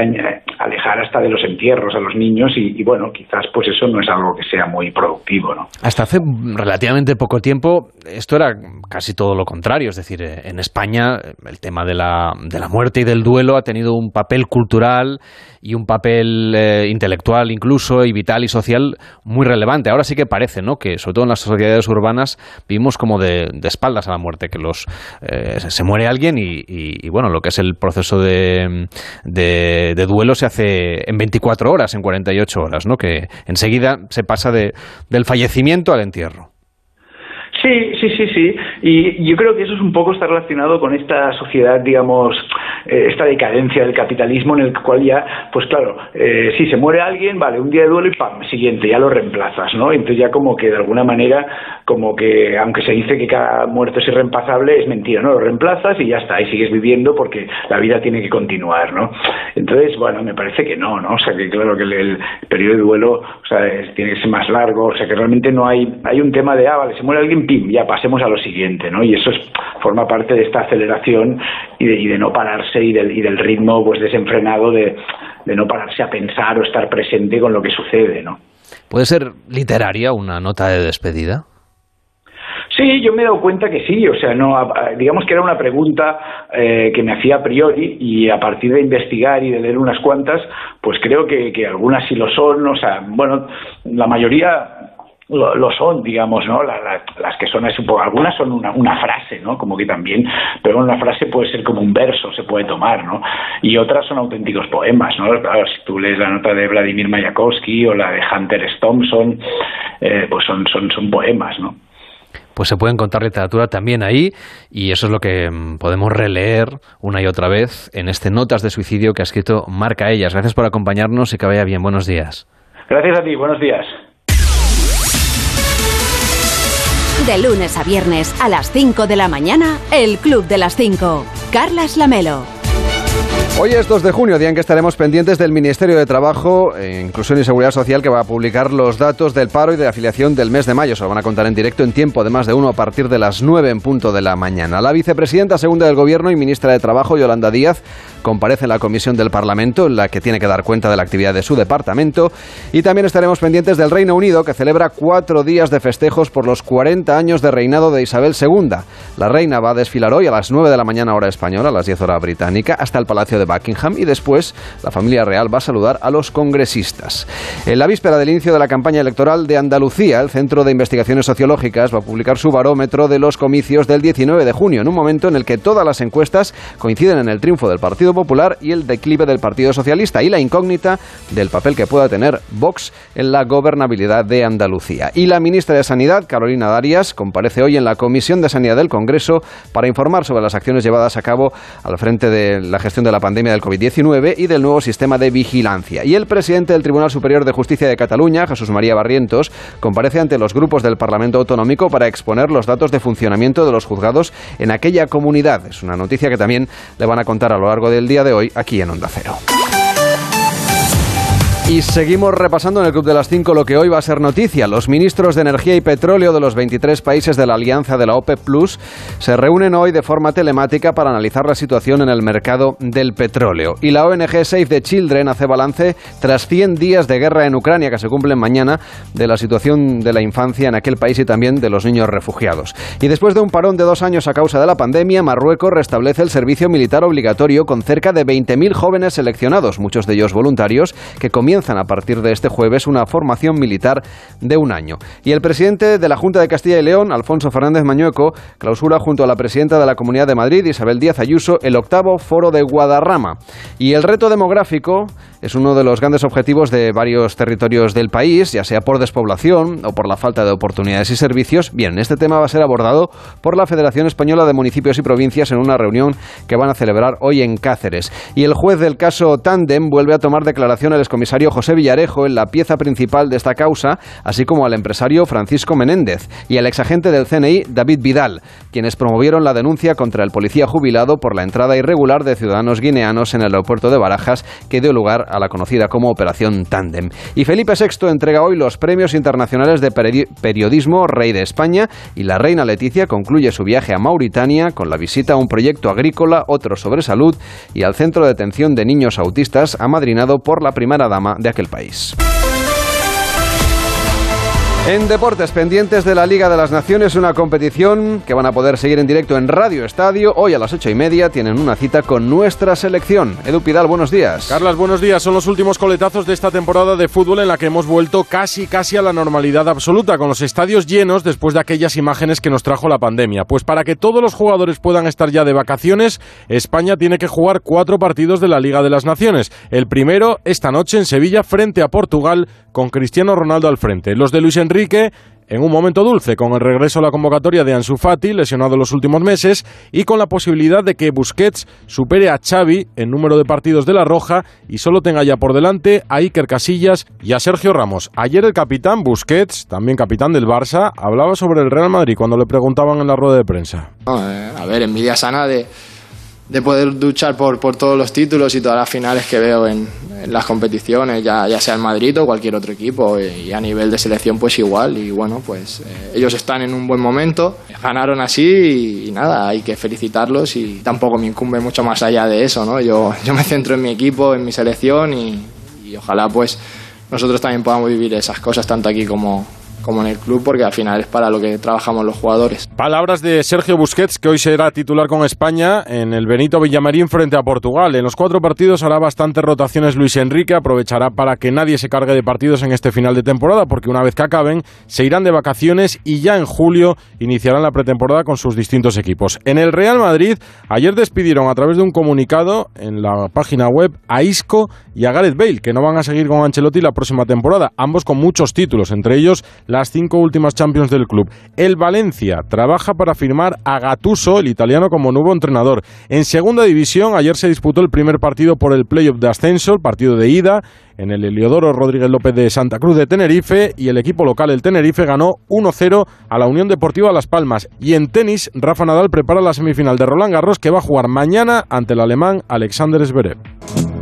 alejar hasta de los entierros a los niños y, bueno, quizás pues eso no es algo que sea muy productivo, ¿no? Hasta hace relativamente poco tiempo esto era casi todo lo contrario, es decir, eh, en España eh, el tema de la, de la muerte y del duelo ha tenido un papel cultural y un papel eh, intelectual incluso y vital y social muy relevante. Ahora sí que parece, ¿no? Que sobre todo en las sociedades urbanas vivimos como de, espaldas a la muerte, que los eh, se muere alguien y, y- bueno, lo que es el proceso de, de duelo se hace en 24 horas, en 48 horas, ¿no? Que enseguida se pasa de, del fallecimiento al entierro. Sí, sí, sí, sí. Y yo creo que eso es un poco está relacionado con esta sociedad, digamos, eh, esta decadencia del capitalismo en el cual ya, pues claro, eh, si se muere alguien, vale, un día de duelo y pam, siguiente, ya lo reemplazas, ¿no? Entonces ya como que de alguna manera, como que aunque se dice que cada muerto es irreemplazable, es mentira, ¿no? Lo reemplazas y ya está, y sigues viviendo porque la vida tiene que continuar, ¿no? Entonces, bueno, me parece que no, ¿no? O sea, que claro que el, el periodo de duelo, o sea, tiene que ser más largo, o sea, que realmente no hay, hay un tema de, ah, vale, se muere alguien, ya pasemos a lo siguiente, ¿no? Y eso es, forma parte de esta aceleración y de, y de no pararse y del, y del ritmo, pues, desenfrenado de, de no pararse a pensar o estar presente con lo que sucede, ¿no? ¿Puede ser literaria una nota de despedida? Sí, yo me he dado cuenta que sí, o sea, no, digamos que era una pregunta eh, que me hacía a priori y a partir de investigar y de leer unas cuantas, pues creo que, que algunas sí lo son, o sea, bueno, la mayoría lo, lo son, digamos, ¿no? La- la- las que son algunas son una, una frase, ¿no? Como que también, pero una frase puede ser como un verso, se puede tomar, ¿no? Y otras son auténticos poemas, ¿no? Claro, si tú lees la nota de Vladimir Mayakovsky o la de Hunter S. Thompson, eh, pues son, son, son poemas, ¿no? Pues se puede encontrar literatura también ahí y eso es lo que mm, podemos releer una y otra vez en este Notas de Suicidio que ha escrito Marca Ellas. Gracias por acompañarnos y que vaya bien. Buenos días. Gracias a ti, buenos días. De lunes a viernes a las 5 de la mañana, el Club de las 5. Carlas Lamelo. Hoy es 2 de junio, día en que estaremos pendientes del Ministerio de Trabajo, eh, Inclusión y Seguridad Social, que va a publicar los datos del paro y de afiliación del mes de mayo. Se lo van a contar en directo en tiempo de más de uno a partir de las 9 en punto de la mañana. La vicepresidenta segunda del Gobierno y ministra de Trabajo, Yolanda Díaz, comparece en la comisión del Parlamento, en la que tiene que dar cuenta de la actividad de su departamento. Y también estaremos pendientes del Reino Unido, que celebra cuatro días de festejos por los 40 años de reinado de Isabel II. La reina va a desfilar hoy a las 9 de la mañana hora española, a las 10 hora británica, hasta el Palacio de Buckingham y después la familia real va a saludar a los congresistas. En la víspera del inicio de la campaña electoral de Andalucía, el Centro de Investigaciones Sociológicas va a publicar su barómetro de los comicios del 19 de junio, en un momento en el que todas las encuestas coinciden en el triunfo del Partido Popular y el declive del Partido Socialista y la incógnita del papel que pueda tener Vox en la gobernabilidad de Andalucía. Y la ministra de Sanidad, Carolina Darias, comparece hoy en la Comisión de Sanidad del Congreso para informar sobre las acciones llevadas a cabo al frente de la gestión de la pandemia del COVID-19 y del nuevo sistema de vigilancia. Y el presidente del Tribunal Superior de Justicia de Cataluña, Jesús María Barrientos, comparece ante los grupos del Parlamento Autonómico para exponer los datos de funcionamiento de los juzgados en aquella comunidad. Es una noticia que también le van a contar a lo largo del día de hoy aquí en Onda Cero. Y seguimos repasando en el Club de las 5 lo que hoy va a ser noticia. Los ministros de Energía y Petróleo de los 23 países de la alianza de la OPEP Plus se reúnen hoy de forma telemática para analizar la situación en el mercado del petróleo. Y la ONG Save the Children hace balance tras 100 días de guerra en Ucrania que se cumplen mañana de la situación de la infancia en aquel país y también de los niños refugiados. Y después de un parón de dos años a causa de la pandemia, Marruecos restablece el servicio militar obligatorio con cerca de 20.000 jóvenes seleccionados, muchos de ellos voluntarios, que comienzan a partir de este jueves una formación militar de un año. Y el presidente de la Junta de Castilla y León, Alfonso Fernández Mañueco, clausura junto a la presidenta de la Comunidad de Madrid, Isabel Díaz Ayuso, el octavo foro de Guadarrama. Y el reto demográfico es uno de los grandes objetivos de varios territorios del país, ya sea por despoblación o por la falta de oportunidades y servicios. Bien, este tema va a ser abordado por la Federación Española de Municipios y Provincias en una reunión que van a celebrar hoy en Cáceres. Y el juez del caso Tandem vuelve a tomar declaración el excomisario José Villarejo en la pieza principal de esta causa, así como al empresario Francisco Menéndez y al exagente del CNI David Vidal, quienes promovieron la denuncia contra el policía jubilado por la entrada irregular de ciudadanos guineanos en el aeropuerto de Barajas que dio lugar a la conocida como Operación Tandem. Y Felipe VI entrega hoy los premios internacionales de periodismo Rey de España y la reina Leticia concluye su viaje a Mauritania con la visita a un proyecto agrícola, otro sobre salud y al centro de detención de niños autistas amadrinado por la primera dama de aquel país. En deportes pendientes de la Liga de las Naciones, una competición que van a poder seguir en directo en Radio Estadio. Hoy a las ocho y media tienen una cita con nuestra selección. Edu Pidal, buenos días. Carlas, buenos días. Son los últimos coletazos de esta temporada de fútbol en la que hemos vuelto casi, casi a la normalidad absoluta, con los estadios llenos después de aquellas imágenes que nos trajo la pandemia. Pues para que todos los jugadores puedan estar ya de vacaciones, España tiene que jugar cuatro partidos de la Liga de las Naciones. El primero esta noche en Sevilla frente a Portugal con Cristiano Ronaldo al frente. Los de Luis Enrique en un momento dulce, con el regreso a la convocatoria de Ansu Fati, lesionado los últimos meses, y con la posibilidad de que Busquets supere a Xavi en número de partidos de la Roja y solo tenga ya por delante a Iker Casillas y a Sergio Ramos. Ayer el capitán Busquets, también capitán del Barça, hablaba sobre el Real Madrid cuando le preguntaban en la rueda de prensa. Eh, a ver, envidia sana de de poder luchar por, por todos los títulos y todas las finales que veo en, las competiciones, ya, ya sea en Madrid o cualquier otro equipo. Y, a nivel de selección, pues igual. Y bueno, pues eh, ellos están en un buen momento, ganaron así y, nada, hay que felicitarlos y tampoco me incumbe mucho más allá de eso, ¿no? Yo, yo me centro en mi equipo, en mi selección y, y ojalá pues nosotros también podamos vivir esas cosas tanto aquí como, como en el club, porque al final es para lo que trabajamos los jugadores. Palabras de Sergio Busquets, que hoy será titular con España en el Benito Villamarín frente a Portugal. En los cuatro partidos hará bastantes rotaciones Luis Enrique, aprovechará para que nadie se cargue de partidos en este final de temporada, porque una vez que acaben, se irán de vacaciones y ya en julio iniciarán la pretemporada con sus distintos equipos. En el Real Madrid, ayer despidieron a través de un comunicado en la página web a Isco y a Gareth Bale, que no van a seguir con Ancelotti la próxima temporada, ambos con muchos títulos, entre ellos las cinco últimas Champions del club. El Valencia trabaja para firmar a Gatuso, el italiano, como nuevo entrenador. En segunda división, ayer se disputó el primer partido por el playoff de ascenso, el partido de ida, en el Heliodoro Rodríguez López de Santa Cruz de Tenerife y el equipo local, el Tenerife, ganó 1-0 a la Unión Deportiva Las Palmas. Y en tenis, Rafa Nadal prepara la semifinal de Roland Garros que va a jugar mañana ante el alemán Alexander Zverev.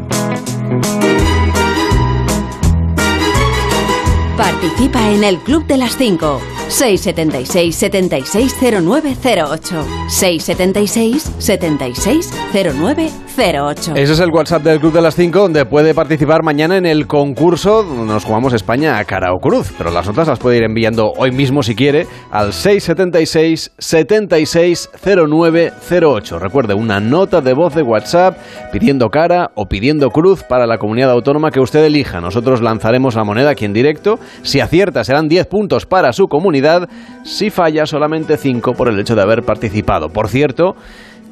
Participa en el Club de las 5. 676 760908 676 760908 Ese es el WhatsApp del Club de las 5 donde puede participar mañana en el concurso nos jugamos España a cara o cruz. Pero las notas las puede ir enviando hoy mismo si quiere al 676 760908 Recuerde, una nota de voz de WhatsApp pidiendo cara o pidiendo cruz para la comunidad autónoma que usted elija. Nosotros lanzaremos la moneda aquí en directo. Si acierta serán 10 puntos para su comunidad si falla solamente 5 por el hecho de haber participado. Por cierto,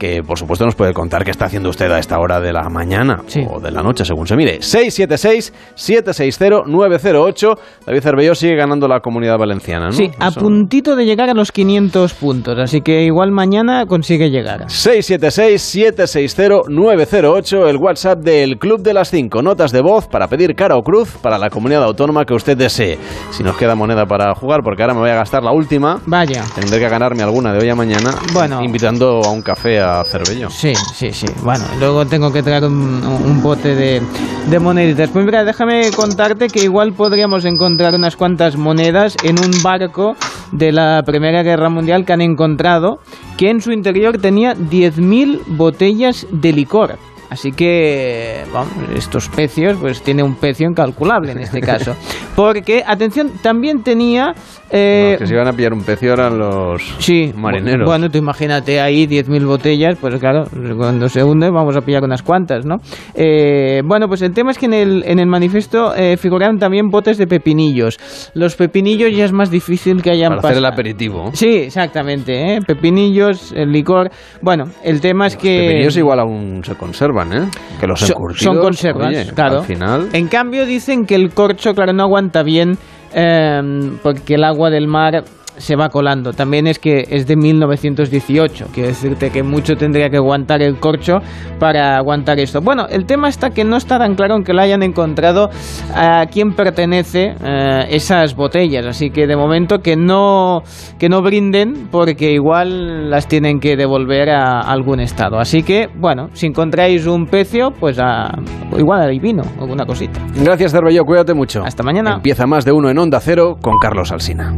que por supuesto nos puede contar qué está haciendo usted a esta hora de la mañana o de la noche, según se mire. 676-760-908. David Cervelló sigue ganando la comunidad valenciana, ¿no? Sí, a puntito de llegar a los 500 puntos, así que igual mañana consigue llegar. 676-760-908, el WhatsApp del Club de las 5. Notas de voz para pedir cara o cruz para la comunidad autónoma que usted desee. Si nos queda moneda para jugar, porque ahora me voy a gastar la última. Vaya. Tendré que ganarme alguna de hoy a mañana. Bueno. Invitando a un café a Cervello. Sí, sí, sí. Bueno, luego tengo que traer un, un bote de, de moneditas. Pues mira, déjame contarte que igual podríamos encontrar unas cuantas monedas en un barco de la Primera Guerra Mundial que han encontrado, que en su interior tenía 10.000 botellas de licor. Así que, vamos, estos pecios, pues tiene un pecio incalculable en este caso. <laughs> Porque, atención, también tenía... eh, Los que se iban a pillar un pecio eran los Sí, marineros. Bueno, tú imagínate ahí 10.000 botellas, pues claro, cuando se hunde vamos a pillar unas cuantas, ¿no? Eh, bueno, pues el tema es que en el, en el manifiesto eh, figuraron también botes de pepinillos. Los pepinillos ya es más difícil que hayan para hacer el aperitivo. Sí, exactamente, ¿eh? Pepinillos, el licor. Bueno, el tema es que... Pepinillos igual aún se conservan, ¿eh? Que los Son- encurtidos, son conservas, oye, claro. Al final... En cambio dicen que el corcho, claro, no aguanta bien eh, porque el agua del mar se va colando. También es que es de 1918. Quiero decirte que mucho tendría que aguantar el corcho para aguantar esto. Bueno, el tema está que no está tan claro en que lo hayan encontrado a quién pertenece eh, esas botellas. Así que de momento que no, que no brinden porque igual las tienen que devolver a algún estado. Así que, bueno, si encontráis un pecio, pues a, igual hay vino, alguna cosita. Gracias, Cervello. Cuídate mucho. Hasta mañana. Empieza más de uno en Onda Cero con Carlos Alsina.